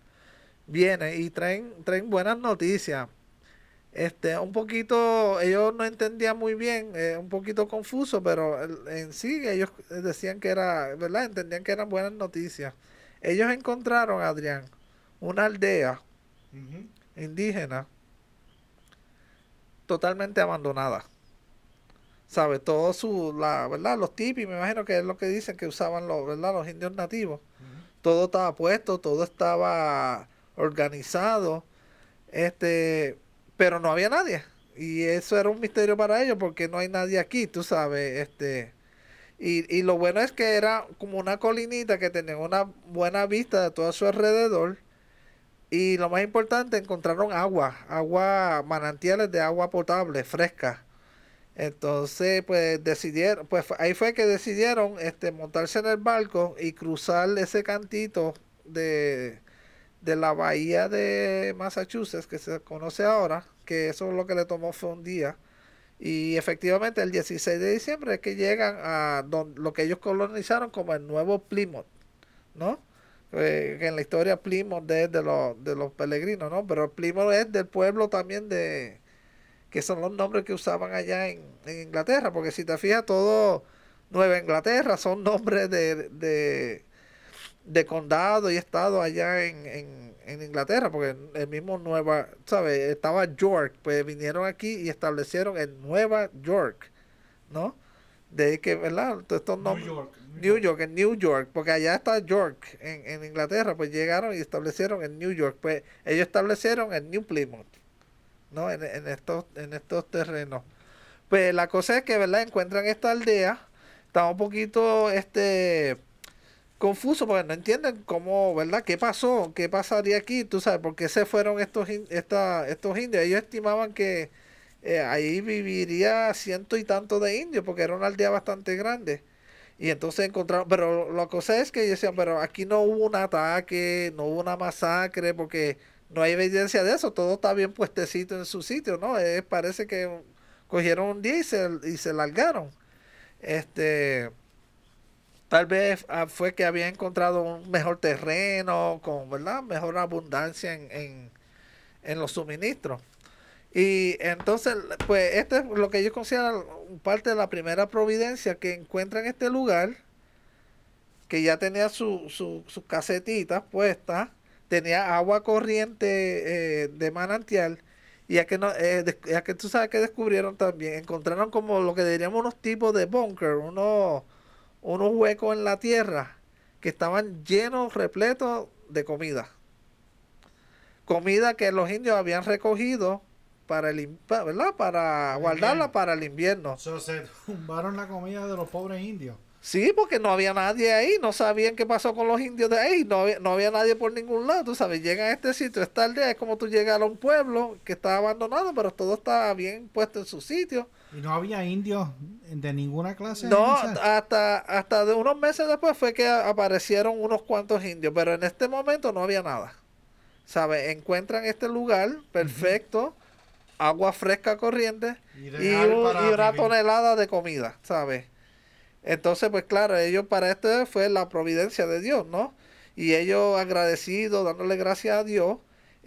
viene y traen, traen buenas noticias. Este, un poquito, ellos no entendían muy bien, eh, un poquito confuso, pero en sí ellos decían que era, ¿verdad? Entendían que eran buenas noticias. Ellos encontraron, Adrián, una aldea indígena totalmente abandonada. ¿Sabe? Todo su, la, ¿verdad? Los tipis, me imagino que es lo que dicen que usaban los, ¿verdad? Los indios nativos. Todo estaba puesto, todo estaba organizado. Este, pero no había nadie. Y eso era un misterio para ellos porque no hay nadie aquí, tú sabes, este. Y, y lo bueno es que era como una colinita que tenía una buena vista de todo a su alrededor y lo más importante, encontraron agua, agua, manantiales de agua potable, fresca. Entonces, pues decidieron, pues ahí fue que decidieron este, montarse en el barco y cruzar ese cantito de, de la bahía de Massachusetts, que se conoce ahora, que eso es lo que le tomó fue un día. Y efectivamente el 16 de diciembre es que llegan a lo que ellos colonizaron como el nuevo Plymouth, ¿no? Eh, en la historia Plymouth es de los, de los peregrinos, ¿no? Pero Plymouth es del pueblo también de, que son los nombres que usaban allá en, Inglaterra, porque si te fijas, todo Nueva Inglaterra son nombres de, de, de condado y estado allá en, en, en, Inglaterra, porque el mismo Nueva, ¿sabes? Estaba York, pues vinieron aquí y establecieron en Nueva York, ¿no? De que, ¿verdad? estos nombres. New York. New York, en New York, porque allá está York, en, en Inglaterra, pues llegaron y establecieron en New York, pues ellos establecieron en New Plymouth, ¿no? En, en, estos, en estos terrenos. Pues la cosa es que, ¿verdad? Encuentran esta aldea, está un poquito, este, confuso, porque no entienden cómo, ¿verdad? ¿Qué pasó? ¿Qué pasaría aquí? Tú sabes, ¿por qué se fueron estos, esta, estos indios? Ellos estimaban que eh, ahí viviría ciento y tanto de indios, porque era una aldea bastante grande. Y entonces encontraron, pero la cosa es que decían, pero aquí no hubo un ataque, no hubo una masacre, porque no hay evidencia de eso, todo está bien puestecito en su sitio, ¿no? parece que cogieron un día y se, y se largaron. Este, tal vez ah, fue que había encontrado un mejor terreno, con, ¿verdad? Mejor abundancia en, en, en los suministros. Y entonces, pues, esto es lo que ellos consideran parte de la primera providencia que encuentran en este lugar, que ya tenía sus su, casetitas puestas, tenía agua corriente eh, de manantial, y ya que, no, eh, que tú sabes que descubrieron también, encontraron como lo que diríamos unos tipos de bunker, unos, unos huecos en la tierra que estaban llenos, repletos de comida. Comida que los indios habían recogido para el ¿verdad? Para guardarla para el invierno. se tumbaron la comida de los pobres indios. Sí, porque no había nadie ahí, no sabían qué pasó con los indios de ahí, no había, no había nadie por ningún lado, tú sabes, llegan a este sitio, esta aldea, es como tú llegas a un pueblo que está abandonado, pero todo está bien puesto en su sitio. ¿Y no había indios de ninguna clase? No, hasta, hasta de unos meses después fue que aparecieron unos cuantos indios, pero en este momento no había nada. ¿Sabes? Encuentran este lugar perfecto agua fresca corriente y, una tonelada de comida, ¿sabes? Entonces, pues claro, ellos para esto fue la providencia de Dios, ¿no? Y ellos agradecidos, dándole gracias a Dios,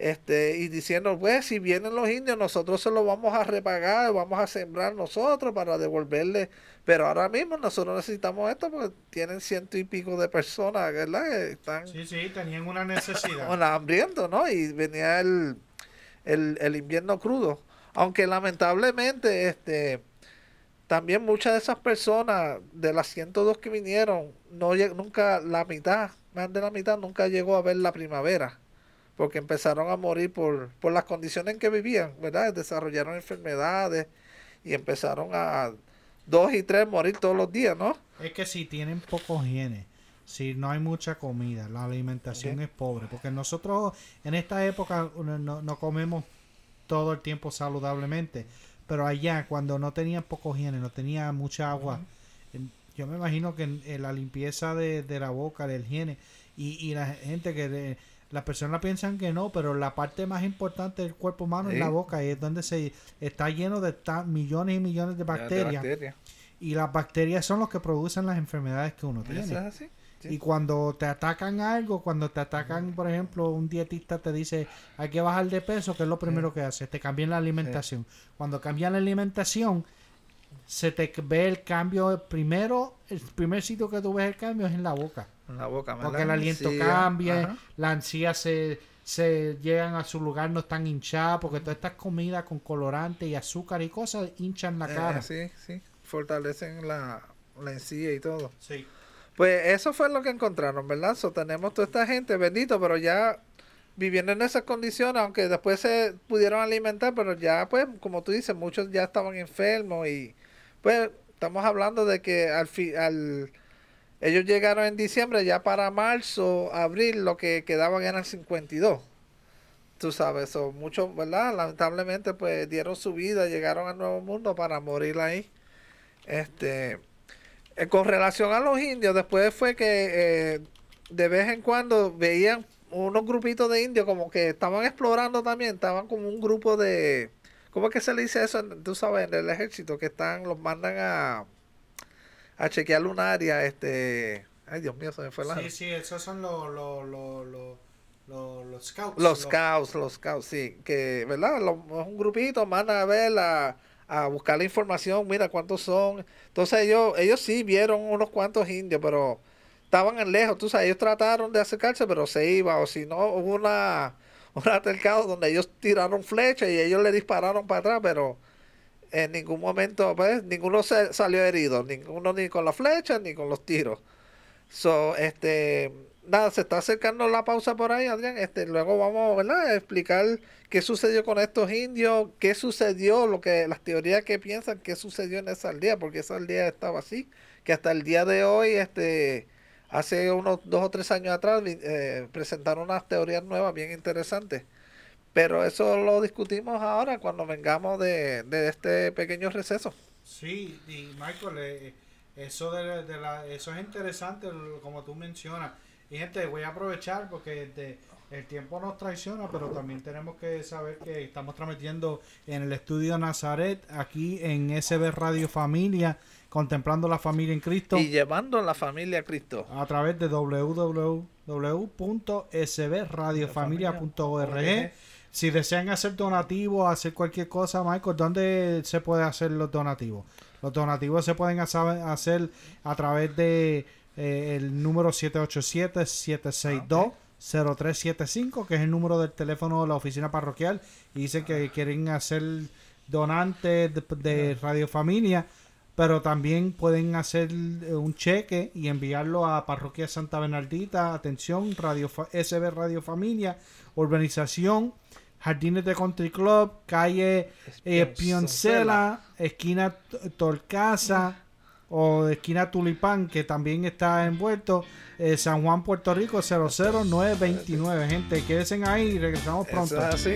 este, y diciendo, pues si vienen los indios, nosotros se los vamos a repagar, vamos a sembrar nosotros para devolverle. Pero ahora mismo nosotros necesitamos esto porque tienen ciento y pico de personas, ¿verdad? Están, sí, sí, tenían una necesidad. Una <laughs> hambriento, ¿no? Y venía el, el, invierno crudo. Aunque lamentablemente este también muchas de esas personas, de las 102 que vinieron, no nunca la mitad, más de la mitad, nunca llegó a ver la primavera. Porque empezaron a morir por, por las condiciones en que vivían, ¿verdad? Desarrollaron enfermedades y empezaron a dos y tres morir todos los días, ¿no? Es que si tienen poco higiene, si no hay mucha comida, la alimentación es pobre, porque nosotros en esta época no, no, comemos todo el tiempo saludablemente, pero allá cuando no tenían poco higiene, no tenía mucha agua, yo me imagino que en, la limpieza de, de, la boca, de la higiene, y, y la gente que... las personas piensan que no, pero la parte más importante del cuerpo humano es la boca y es donde se está lleno de millones y millones de bacterias. Y las bacterias son los que producen las enfermedades que uno tiene. así? Y cuando te atacan algo, cuando te atacan, por ejemplo, un dietista te dice hay que bajar de peso, ¿qué es lo primero que hace? Te cambian la alimentación. Cuando cambian la alimentación, se te ve el cambio primero, el primer sitio que tú ves el cambio es en la boca. En la boca, Porque el aliento cambia, la ansía se, se llegan a su lugar, no están hinchadas, porque todas estas comidas con colorante y azúcar y cosas hinchan la eh, cara. sí, sí, fortalecen la, la encía y todo. Sí. Pues eso fue lo que encontraron, ¿verdad? So, tenemos toda esta gente, bendito, pero ya viviendo en esas condiciones, aunque después se pudieron alimentar, pero ya, pues, como tú dices, muchos ya estaban enfermos y, pues, estamos hablando de que al, al ellos llegaron en diciembre, ya para marzo, abril, lo que quedaban eran 52. Tú sabes, son muchos, ¿verdad? Lamentablemente, pues, dieron su vida, llegaron al Nuevo Mundo para morir ahí. Este eh, con relación a los indios, después fue que eh, de vez en cuando veían unos grupitos de indios como que estaban explorando también, estaban como un grupo de... ¿Cómo es que se le dice eso? Tú sabes, en el ejército, que están, los mandan a, a chequear un área, este... Ay, Dios mío, se me fue la... Sí, sí, esos son los, los, los, los, scouts. Los scouts, los scouts, sí. Que, ¿verdad? es un grupito, mandan a ver la a buscar la información, mira cuántos son. Entonces ellos, ellos sí vieron unos cuantos indios, pero estaban en lejos, tú sabes, ellos trataron de acercarse, pero se iba, o si no, hubo una, <laughs> un altercado donde ellos tiraron flechas y ellos le dispararon para atrás, pero en ningún momento, pues, ninguno se salió herido, ninguno ni con la flecha ni con los tiros. So, este, nada, se está acercando la pausa por ahí, Adrián. Este, luego vamos ¿verdad? a explicar qué sucedió con estos indios, qué sucedió, lo que las teorías que piensan qué sucedió en esa aldea, porque esa aldea estaba así, que hasta el día de hoy, este, hace unos dos o tres años atrás, eh, presentaron unas teorías nuevas bien interesantes. Pero eso lo discutimos ahora cuando vengamos de, de este pequeño receso. Sí, y Michael, eh, eso, de, de la, eso es interesante, como tú mencionas y gente, voy a aprovechar porque el tiempo nos traiciona, pero también tenemos que saber que estamos transmitiendo en el estudio Nazaret, aquí en SB Radio Familia, contemplando la familia en Cristo. Y llevando la familia a Cristo. A través de www.sbradiofamilia.org. Si desean hacer donativos, hacer cualquier cosa, Michael, ¿dónde se puede hacer los donativos? Los donativos se pueden hacer a través de eh, el número 787-762-0375, que es el número del teléfono de la oficina parroquial. Y dicen que quieren hacer donantes de, Radio Familia, pero también pueden hacer eh, un cheque y enviarlo a Parroquia Santa Bernardita. Atención, Radio SB Radio Familia, Urbanización. Jardines de Country Club, calle eh, Pioncela, esquina Torcasa, o esquina Tulipán, que también está envuelto. Eh, San Juan, Puerto Rico, 00929. Gente, quédense ahí y regresamos pronto. así.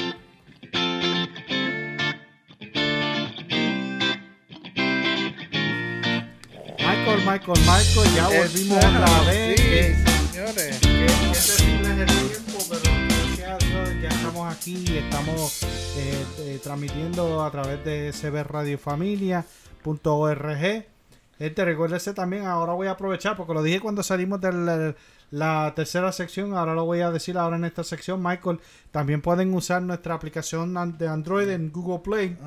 Michael, Michael, Michael, ya volvimos otra vez. Sí, señores. Que, es el tiempo, pero gracias a Dios ya estamos aquí aquí. Estamos eh, eh, transmitiendo a través de cbradiofamilia.org. Este, recuérdese también, ahora voy a aprovechar, porque lo dije cuando salimos de la, tercera sección, ahora lo voy a decir ahora en esta sección, Michael, también pueden usar nuestra aplicación de Android en Google Play.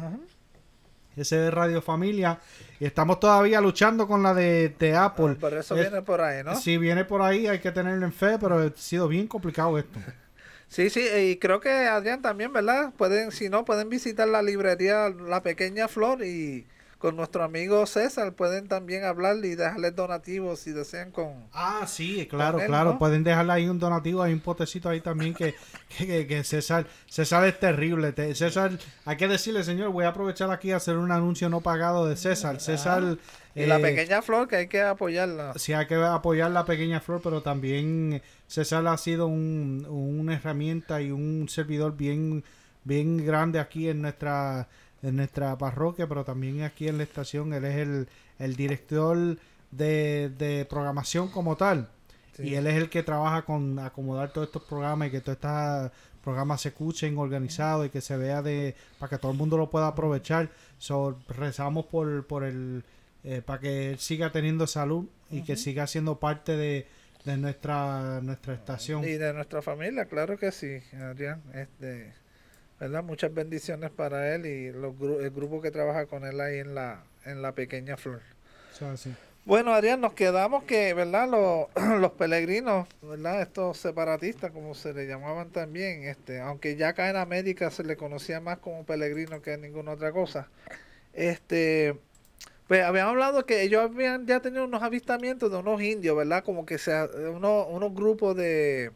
Ese de Radio Familia. Y estamos todavía luchando con la de, Apple. Ah, por eso viene por ahí, ¿no? Sí, viene por ahí, hay que tenerlo en fe, pero ha sido bien complicado esto. <laughs> Sí, sí, y creo que Adrián también, ¿verdad? Pueden, si no, pueden visitar la librería La Pequeña Flor y con nuestro amigo César pueden también hablar y dejarle donativos si desean con... Ah, sí, claro, claro, pueden dejarle ahí un donativo, hay un potecito ahí también que, <laughs> que, César, César es terrible. César, hay que decirle, señor, voy a aprovechar aquí a hacer un anuncio no pagado de César. César... y la eh, pequeña flor que hay que apoyarla. Sí, hay que apoyar la pequeña flor, pero también César ha sido un, una herramienta y un servidor bien, bien grande aquí en nuestra en nuestra parroquia, pero también aquí en la estación. Él es el, el director de, programación como tal. Y él es el que trabaja con acomodar todos estos programas y que todos estos programas se escuchen organizados y que se vea de para que todo el mundo lo pueda aprovechar. So, rezamos por, por el eh, para que él siga teniendo salud y que siga siendo parte de, de nuestra nuestra estación y de nuestra familia, claro que sí, Adrián. Este, ¿verdad? Muchas bendiciones para él y los, el grupo que trabaja con él ahí en la, en la pequeña flor. Bueno, Adrián, nos quedamos que, ¿verdad? Los, <clears throat> los peregrinos, ¿verdad? Estos separatistas, como se le llamaban también, este, aunque ya acá en América se le conocía más como peregrino que ninguna otra cosa. Este, pues habían hablado que ellos habían ya tenido unos avistamientos de unos indios, ¿verdad? Como que sea unos, unos grupos de,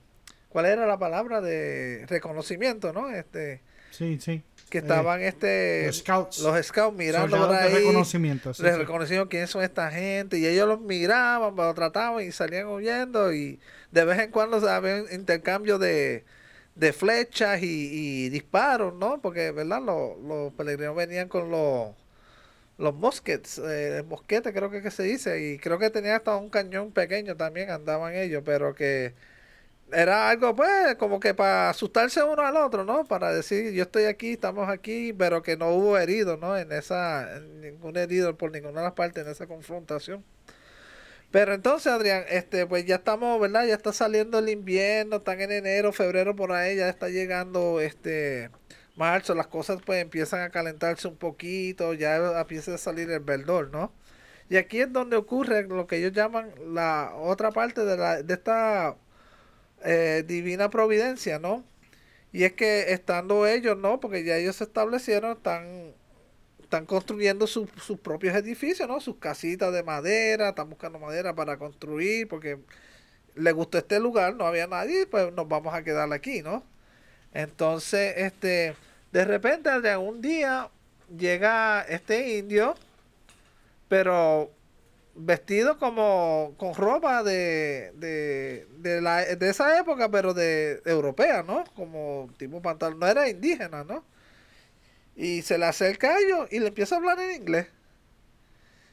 ¿cuál era la palabra? De reconocimiento, ¿no? Este, Sí, sí. Que estaban eh, este los scouts, los scouts mirando por ahí. Reconocimiento. Sí, reconocimiento quiénes son esta gente. Y ellos los miraban, lo trataban y salían huyendo. Y de vez en cuando había intercambio de, de flechas y, disparos, ¿no? Porque, ¿verdad? Los, los peregrinos venían con los los mosquets, eh, mosquete creo que, que se dice, y creo que tenía hasta un cañón pequeño también, andaban ellos, pero que era algo, pues, como que para asustarse uno al otro, ¿no? Para decir, yo estoy aquí, estamos aquí, pero que no hubo heridos, ¿no? En esa, ningún herido por ninguna de las partes en esa confrontación. Pero entonces, Adrián, este, pues ya estamos, ¿verdad? Ya está saliendo el invierno, están en enero, febrero por ahí, ya está llegando este marzo, las cosas pues empiezan a calentarse un poquito, ya empieza a salir el verdor, ¿no? Y aquí es donde ocurre lo que ellos llaman la otra parte de, la, de esta eh, divina providencia, ¿no? Y es que estando ellos, ¿no? Porque ya ellos se establecieron, están, están construyendo sus propios edificios, ¿no? Sus casitas de madera, están buscando madera para construir, porque le gustó este lugar, no había nadie, pues nos vamos a quedar aquí, ¿no? Entonces, este, de repente, de un día llega este indio, pero vestido como con ropa de, de, de, la, de esa época, pero de, europea, ¿no? Como tipo pantalón, no era indígena, ¿no? Y se le acerca a ellos y le empieza a hablar en inglés.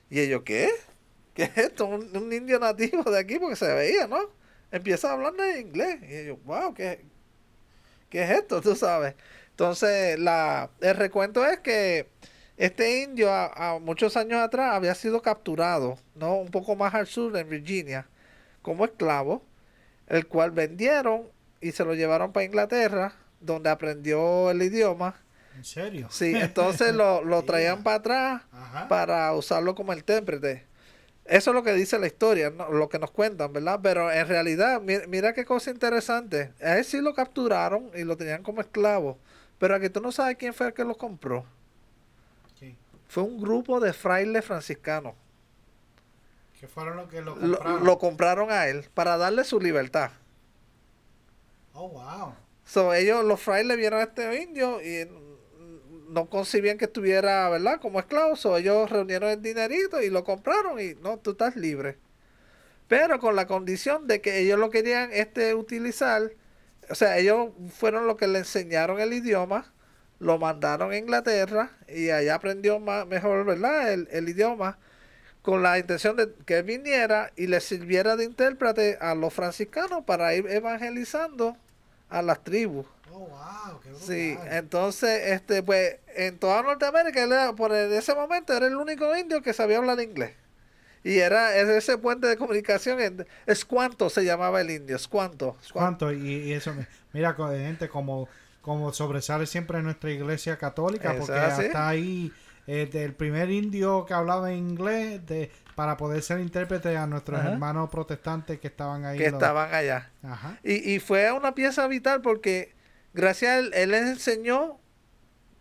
Y ellos, ¿qué? ¿Qué es esto? Un, indio nativo de aquí, porque se veía, ¿no? Empieza a hablar en inglés. Y ellos, wow, ¿qué, qué es esto? Tú sabes. Entonces, la, el recuento es que este indio a, muchos años atrás había sido capturado, ¿no? Un poco más al sur, en Virginia, como esclavo, el cual vendieron y se lo llevaron para Inglaterra, donde aprendió el idioma. ¿En serio? Sí, entonces <laughs> lo, lo traían para atrás para usarlo como intérprete. Eso es lo que dice la historia, lo que nos cuentan, ¿verdad? Pero en realidad, mira, mira, qué cosa interesante. A él sí lo capturaron y lo tenían como esclavo. Pero aquí tú no sabes quién fue el que lo compró fue un grupo de frailes franciscanos. Que fueron los que lo compraron. Lo, compraron a él para darle su libertad. Oh, wow. So, ellos, los frailes vieron a este indio y no concibían que estuviera, ¿verdad? Como esclavo. So, ellos reunieron el dinerito y lo compraron y no, tú estás libre. Pero con la condición de que ellos lo querían este, utilizar. O sea, ellos fueron los que le enseñaron el idioma lo mandaron a Inglaterra y allá aprendió más, mejor ¿verdad? El, idioma con la intención de que viniera y le sirviera de intérprete a los franciscanos para ir evangelizando a las tribus. Oh, wow, qué. Sí, entonces, este, pues, en toda Norteamérica, él era- por ese momento era el único indio que sabía hablar inglés. Y era ese puente de comunicación, en, Escuanto se llamaba el indio, Escuanto. ¿Cuánto? Y, y eso, mira, gente, como, como sobresale siempre en nuestra iglesia católica, porque así. hasta ahí, eh, del primer indio que hablaba inglés, de, para poder ser intérprete a nuestros Ajá. hermanos protestantes que estaban ahí. que los- estaban allá. Ajá. Y, y fue una pieza vital porque gracias a él, él les enseñó,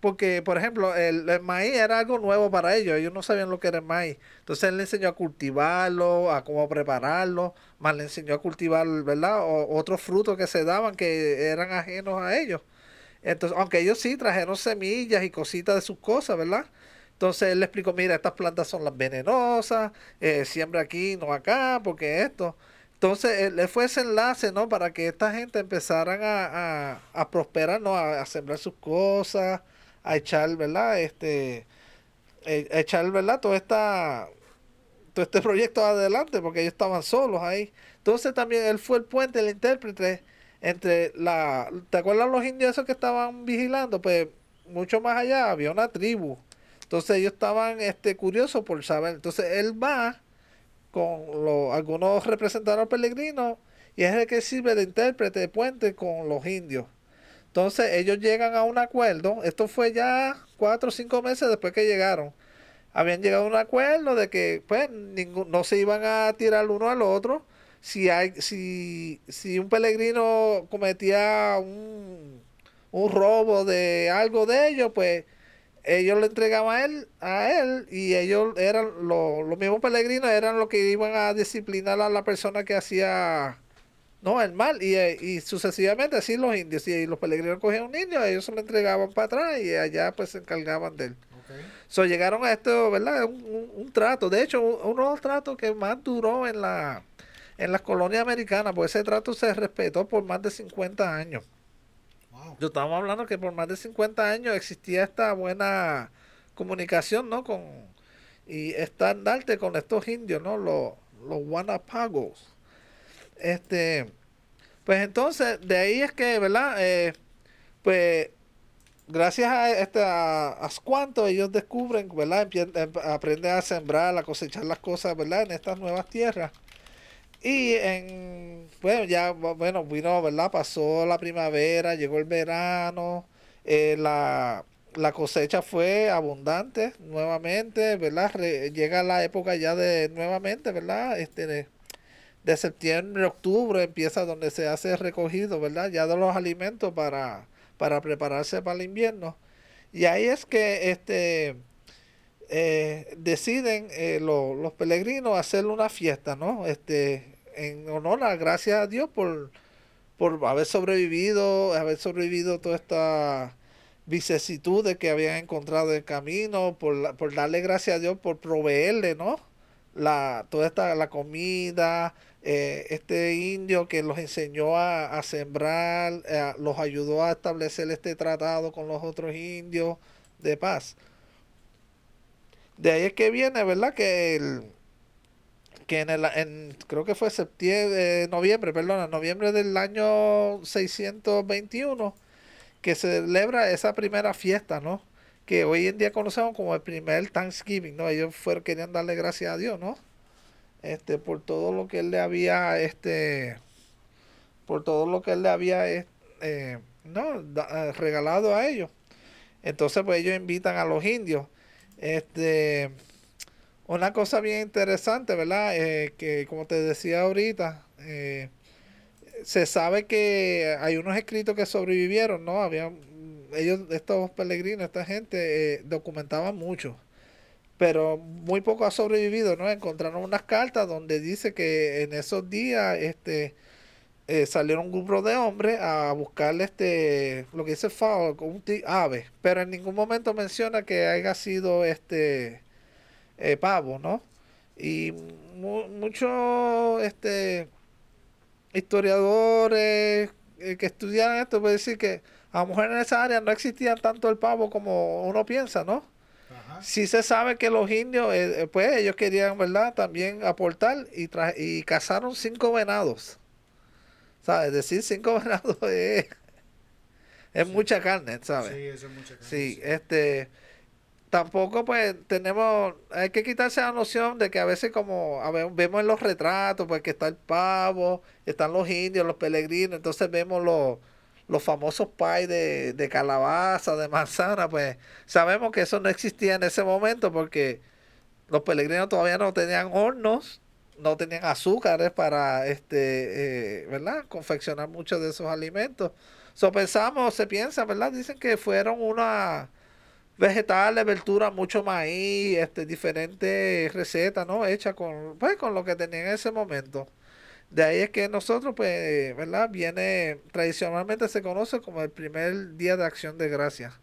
porque por ejemplo, el, el maíz era algo nuevo para ellos, ellos no sabían lo que era el maíz. Entonces él les enseñó a cultivarlo, a cómo prepararlo, más le enseñó a cultivar, ¿verdad? O- otros frutos que se daban que eran ajenos a ellos. Entonces, aunque ellos sí trajeron semillas y cositas de sus cosas, ¿verdad? Entonces él le explicó, mira, estas plantas son las venenosas, eh, siembra aquí, no acá, porque esto. Entonces él, fue ese enlace, ¿no? Para que esta gente empezaran a, a, a prosperar, ¿no? A, a sembrar sus cosas, a echar, ¿verdad? Este, eh, a echar, ¿verdad? Todo esta, todo este proyecto adelante, porque ellos estaban solos ahí. Entonces también él fue el puente, el intérprete entre la, ¿te acuerdas los indios esos que estaban vigilando? Pues mucho más allá había una tribu. Entonces ellos estaban este, curiosos por saber. Entonces él va con los, algunos representantes peregrinos y es el que sirve de intérprete de puente con los indios. Entonces ellos llegan a un acuerdo. Esto fue ya cuatro o cinco meses después que llegaron. Habían llegado a un acuerdo de que pues ningún, no se iban a tirar uno al otro. Si hay, si, si un peregrino cometía un, un robo de algo de ellos, pues ellos le entregaban a él, a él y ellos eran lo- los mismos peregrinos eran los que iban a disciplinar a la persona que hacía no el mal y, y sucesivamente así los indios y los peregrinos cogían un indio ellos se lo entregaban para atrás y allá pues se encargaban de él. So, llegaron a esto verdad un, un- un trato de hecho un- uno de los tratos que más duró en la en las colonias americanas pues ese trato se respetó por más de 50 años Wow. yo estamos hablando que por más de 50 años existía esta buena comunicación, ¿no? Con y estandarte con estos indios, ¿no? Los, los Wanapagos. Este, pues entonces, de ahí es que, ¿verdad? Eh, pues gracias a este a, a ellos descubren, ¿verdad? Em- aprenden a sembrar, a cosechar las cosas, ¿verdad? En estas nuevas tierras. Y en, bueno, ya, bueno, vino, ¿verdad? Pasó la primavera, llegó el verano, eh, la, la cosecha fue abundante nuevamente, ¿verdad? Llega la época ya de nuevamente, ¿verdad? Este, de, de septiembre, octubre empieza donde se hace recogido, ¿verdad? Ya de los alimentos para, para prepararse para el invierno. Y ahí es que este eh, deciden eh, lo- los peregrinos hacer una fiesta, ¿no? Este, en honor a gracias a Dios por, por haber sobrevivido, haber sobrevivido toda esta vicisitudes que habían encontrado en el camino, por, por darle gracias a Dios por proveerle, ¿no? La, toda esta, la comida, eh, este indio que los enseñó a, a sembrar, eh, los ayudó a establecer este tratado con los otros indios de paz. De ahí es que viene, ¿verdad? Que el, que en el, en, creo que fue septiembre, noviembre, perdona, noviembre del año 621, que se celebra esa primera fiesta, ¿no? Que hoy en día conocemos como el primer Thanksgiving, ¿no? Ellos fueron, querían darle gracias a Dios, ¿no? Este, por todo lo que él le había, este, por todo lo que él le había, eh, eh, no, da- eh, regalado a ellos. Entonces, pues ellos invitan a los indios. Este, una cosa bien interesante, ¿verdad? Eh, que como te decía ahorita, eh, se sabe que hay unos escritos que sobrevivieron, ¿no? Habían, ellos, estos peregrinos, esta gente, eh, documentaban mucho, pero muy poco ha sobrevivido, ¿no? Encontraron unas cartas donde dice que en esos días, este, salieron un grupo de hombres a buscarle este, lo que dice con un ave, pero en ningún momento menciona que haya sido este eh, pavo, ¿no? Y mu- muchos este, historiadores eh, que estudian esto pueden decir que a lo mejor en esa área no existía tanto el pavo como uno piensa, ¿no? Ajá. Sí se sabe que los indios, eh, eh, pues ellos querían, ¿verdad? También aportar y, tra- y cazaron cinco venados. ¿Sabes? Es decir, cinco <laughs> venados es, Es mucha carne, ¿sabes? Sí, eso es mucha carne. Sí, este tampoco pues tenemos, hay que quitarse la noción de que a veces como vemos en los retratos, pues que está el pavo, están los indios, los peregrinos, entonces vemos los, los famosos pies de, de calabaza, de manzana, pues sabemos que eso no existía en ese momento porque los peregrinos todavía no tenían hornos, no tenían azúcares para, este, eh, ¿verdad? Confeccionar muchos de esos alimentos. So pensamos, se piensa, ¿verdad? Dicen que fueron una vegetales, verduras, mucho maíz, este, diferentes recetas, ¿no? Hechas con, pues, con lo que tenían en ese momento. De ahí es que nosotros, pues, ¿verdad? Viene, tradicionalmente se conoce como el primer día de acción de gracias.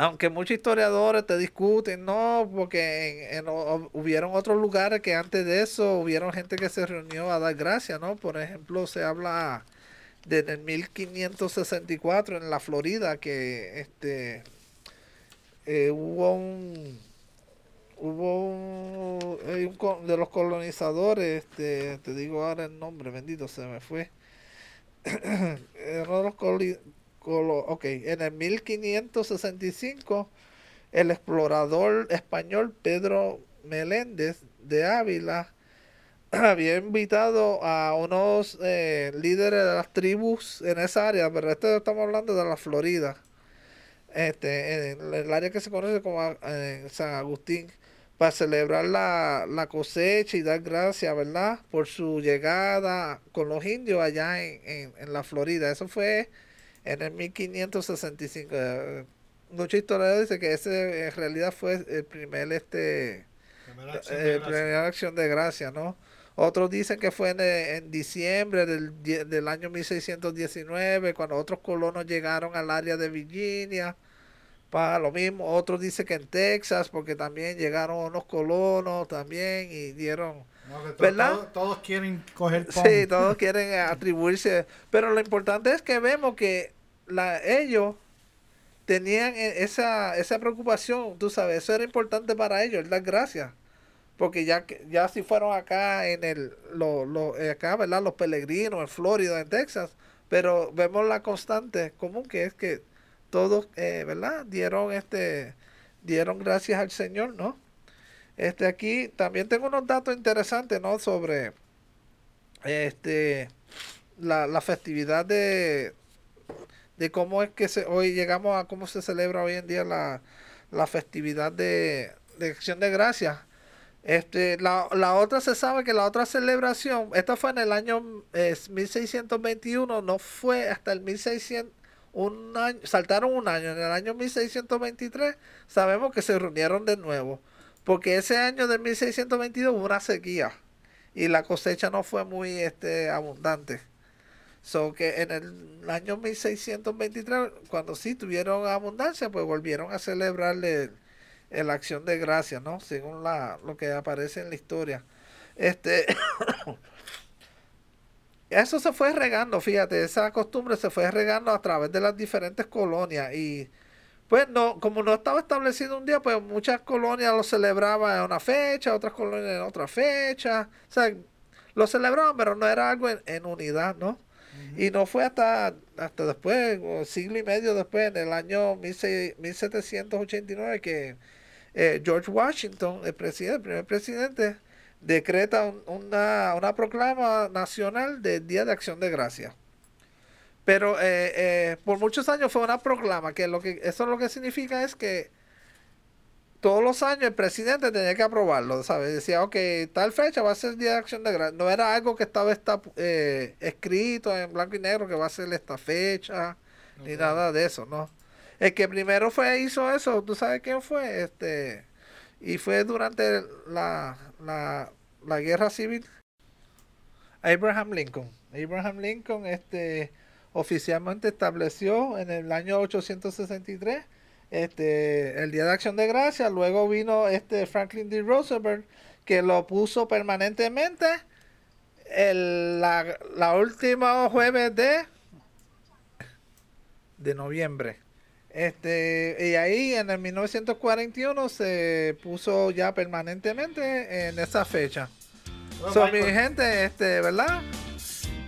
Aunque muchos historiadores te discuten, no, porque en, hubieron otros lugares que antes de eso hubieron gente que se reunió a dar gracias, ¿no? Por ejemplo, se habla desde el 1564 en la Florida que este eh, hubo un hubo un, de los colonizadores este te digo ahora el nombre bendito se me fue. <clears throat> De los ok en el 1565 el explorador español Pedro Meléndez de Ávila <clears throat> había invitado a unos eh, líderes de las tribus en esa área, pero esto estamos hablando de la Florida, este, en el área que se conoce como eh, San Agustín, para celebrar la, la, cosecha y dar gracias, ¿verdad?, por su llegada con los indios allá en, en, la Florida. Eso fue en el 1565. Muchos historiadores dicen que ese en realidad fue el primer, este, eh, primera acción de gracia, ¿no? Otros dicen que fue en, diciembre del, del, año 1619, cuando otros colonos llegaron al área de Virginia. Para lo mismo, otros dicen que en Texas, porque también llegaron unos colonos también y dieron... ¿Verdad? Todos, quieren coger Sí, <laughs> todos quieren atribuirse. Pero lo importante es que vemos que la, ellos tenían e, esa, esa preocupación, tú sabes, eso era importante para ellos, dar gracias porque ya ya si fueron acá en el lo, lo, eh, acá verdad los peregrinos en Florida en Texas. Pero vemos la constante común que es que todos eh, verdad dieron este dieron gracias al Señor no este aquí también tengo unos datos interesantes no sobre este la, la festividad de de cómo es que se, hoy llegamos a cómo se celebra hoy en día la, la festividad de, de acción de gracias este, la, la, otra se sabe que la otra celebración, esta fue en el año 1621, no fue hasta el 1600, un año, saltaron un año, en el año 1623 sabemos que se reunieron de nuevo, porque ese año de 1622 hubo una sequía y la cosecha no fue muy este, abundante. So que en el año 1623, cuando sí tuvieron abundancia, pues volvieron a celebrarle en la acción de gracia, ¿no? Según la, lo que aparece en la historia. Este, <coughs> eso se fue regando, fíjate, esa costumbre se fue regando a través de las diferentes colonias y pues no, como no estaba establecido un día, pues muchas colonias lo celebraban en una fecha, otras colonias en otra fecha, o sea, lo celebraban, pero no era algo en, unidad, ¿no? Y no fue hasta, hasta después, siglo y medio después, en el año 1789, que eh, George Washington, el presidente, el primer presidente, decreta una, una, proclama nacional del Día de Acción de Gracia. Pero eh, eh, por muchos años fue una proclama, que, lo que eso lo que significa es que todos los años el presidente tenía que aprobarlo, ¿sabes? Decía, ok, tal fecha va a ser el Día de Acción de Gracia. No era algo que estaba escrito en blanco y negro que va a ser esta fecha, ni nada de eso, ¿no? El que primero fue hizo eso, ¿tú sabes quién fue? Este y fue durante la, la, la guerra civil Abraham Lincoln. Abraham Lincoln este oficialmente estableció en el año 863 este el Día de Acción de Gracia, luego vino este Franklin D. Roosevelt que lo puso permanentemente el, la, la última jueves de de noviembre. Este, y ahí en el 1941 se puso ya permanentemente en esa fecha. so, mi gente, este, ¿verdad?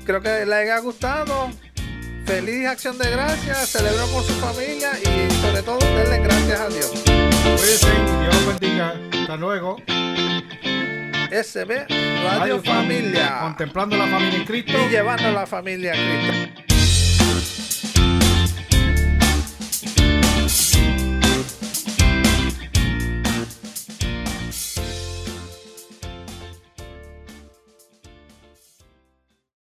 Creo que les haya gustado. feliz acción de gracias, celebren con su familia y sobre todo denle gracias a Dios. Cuídense, Dios bendiga. Hasta luego. SB Radio, Familia. Contemplando la familia en Cristo. Y llevando a la familia a Cristo.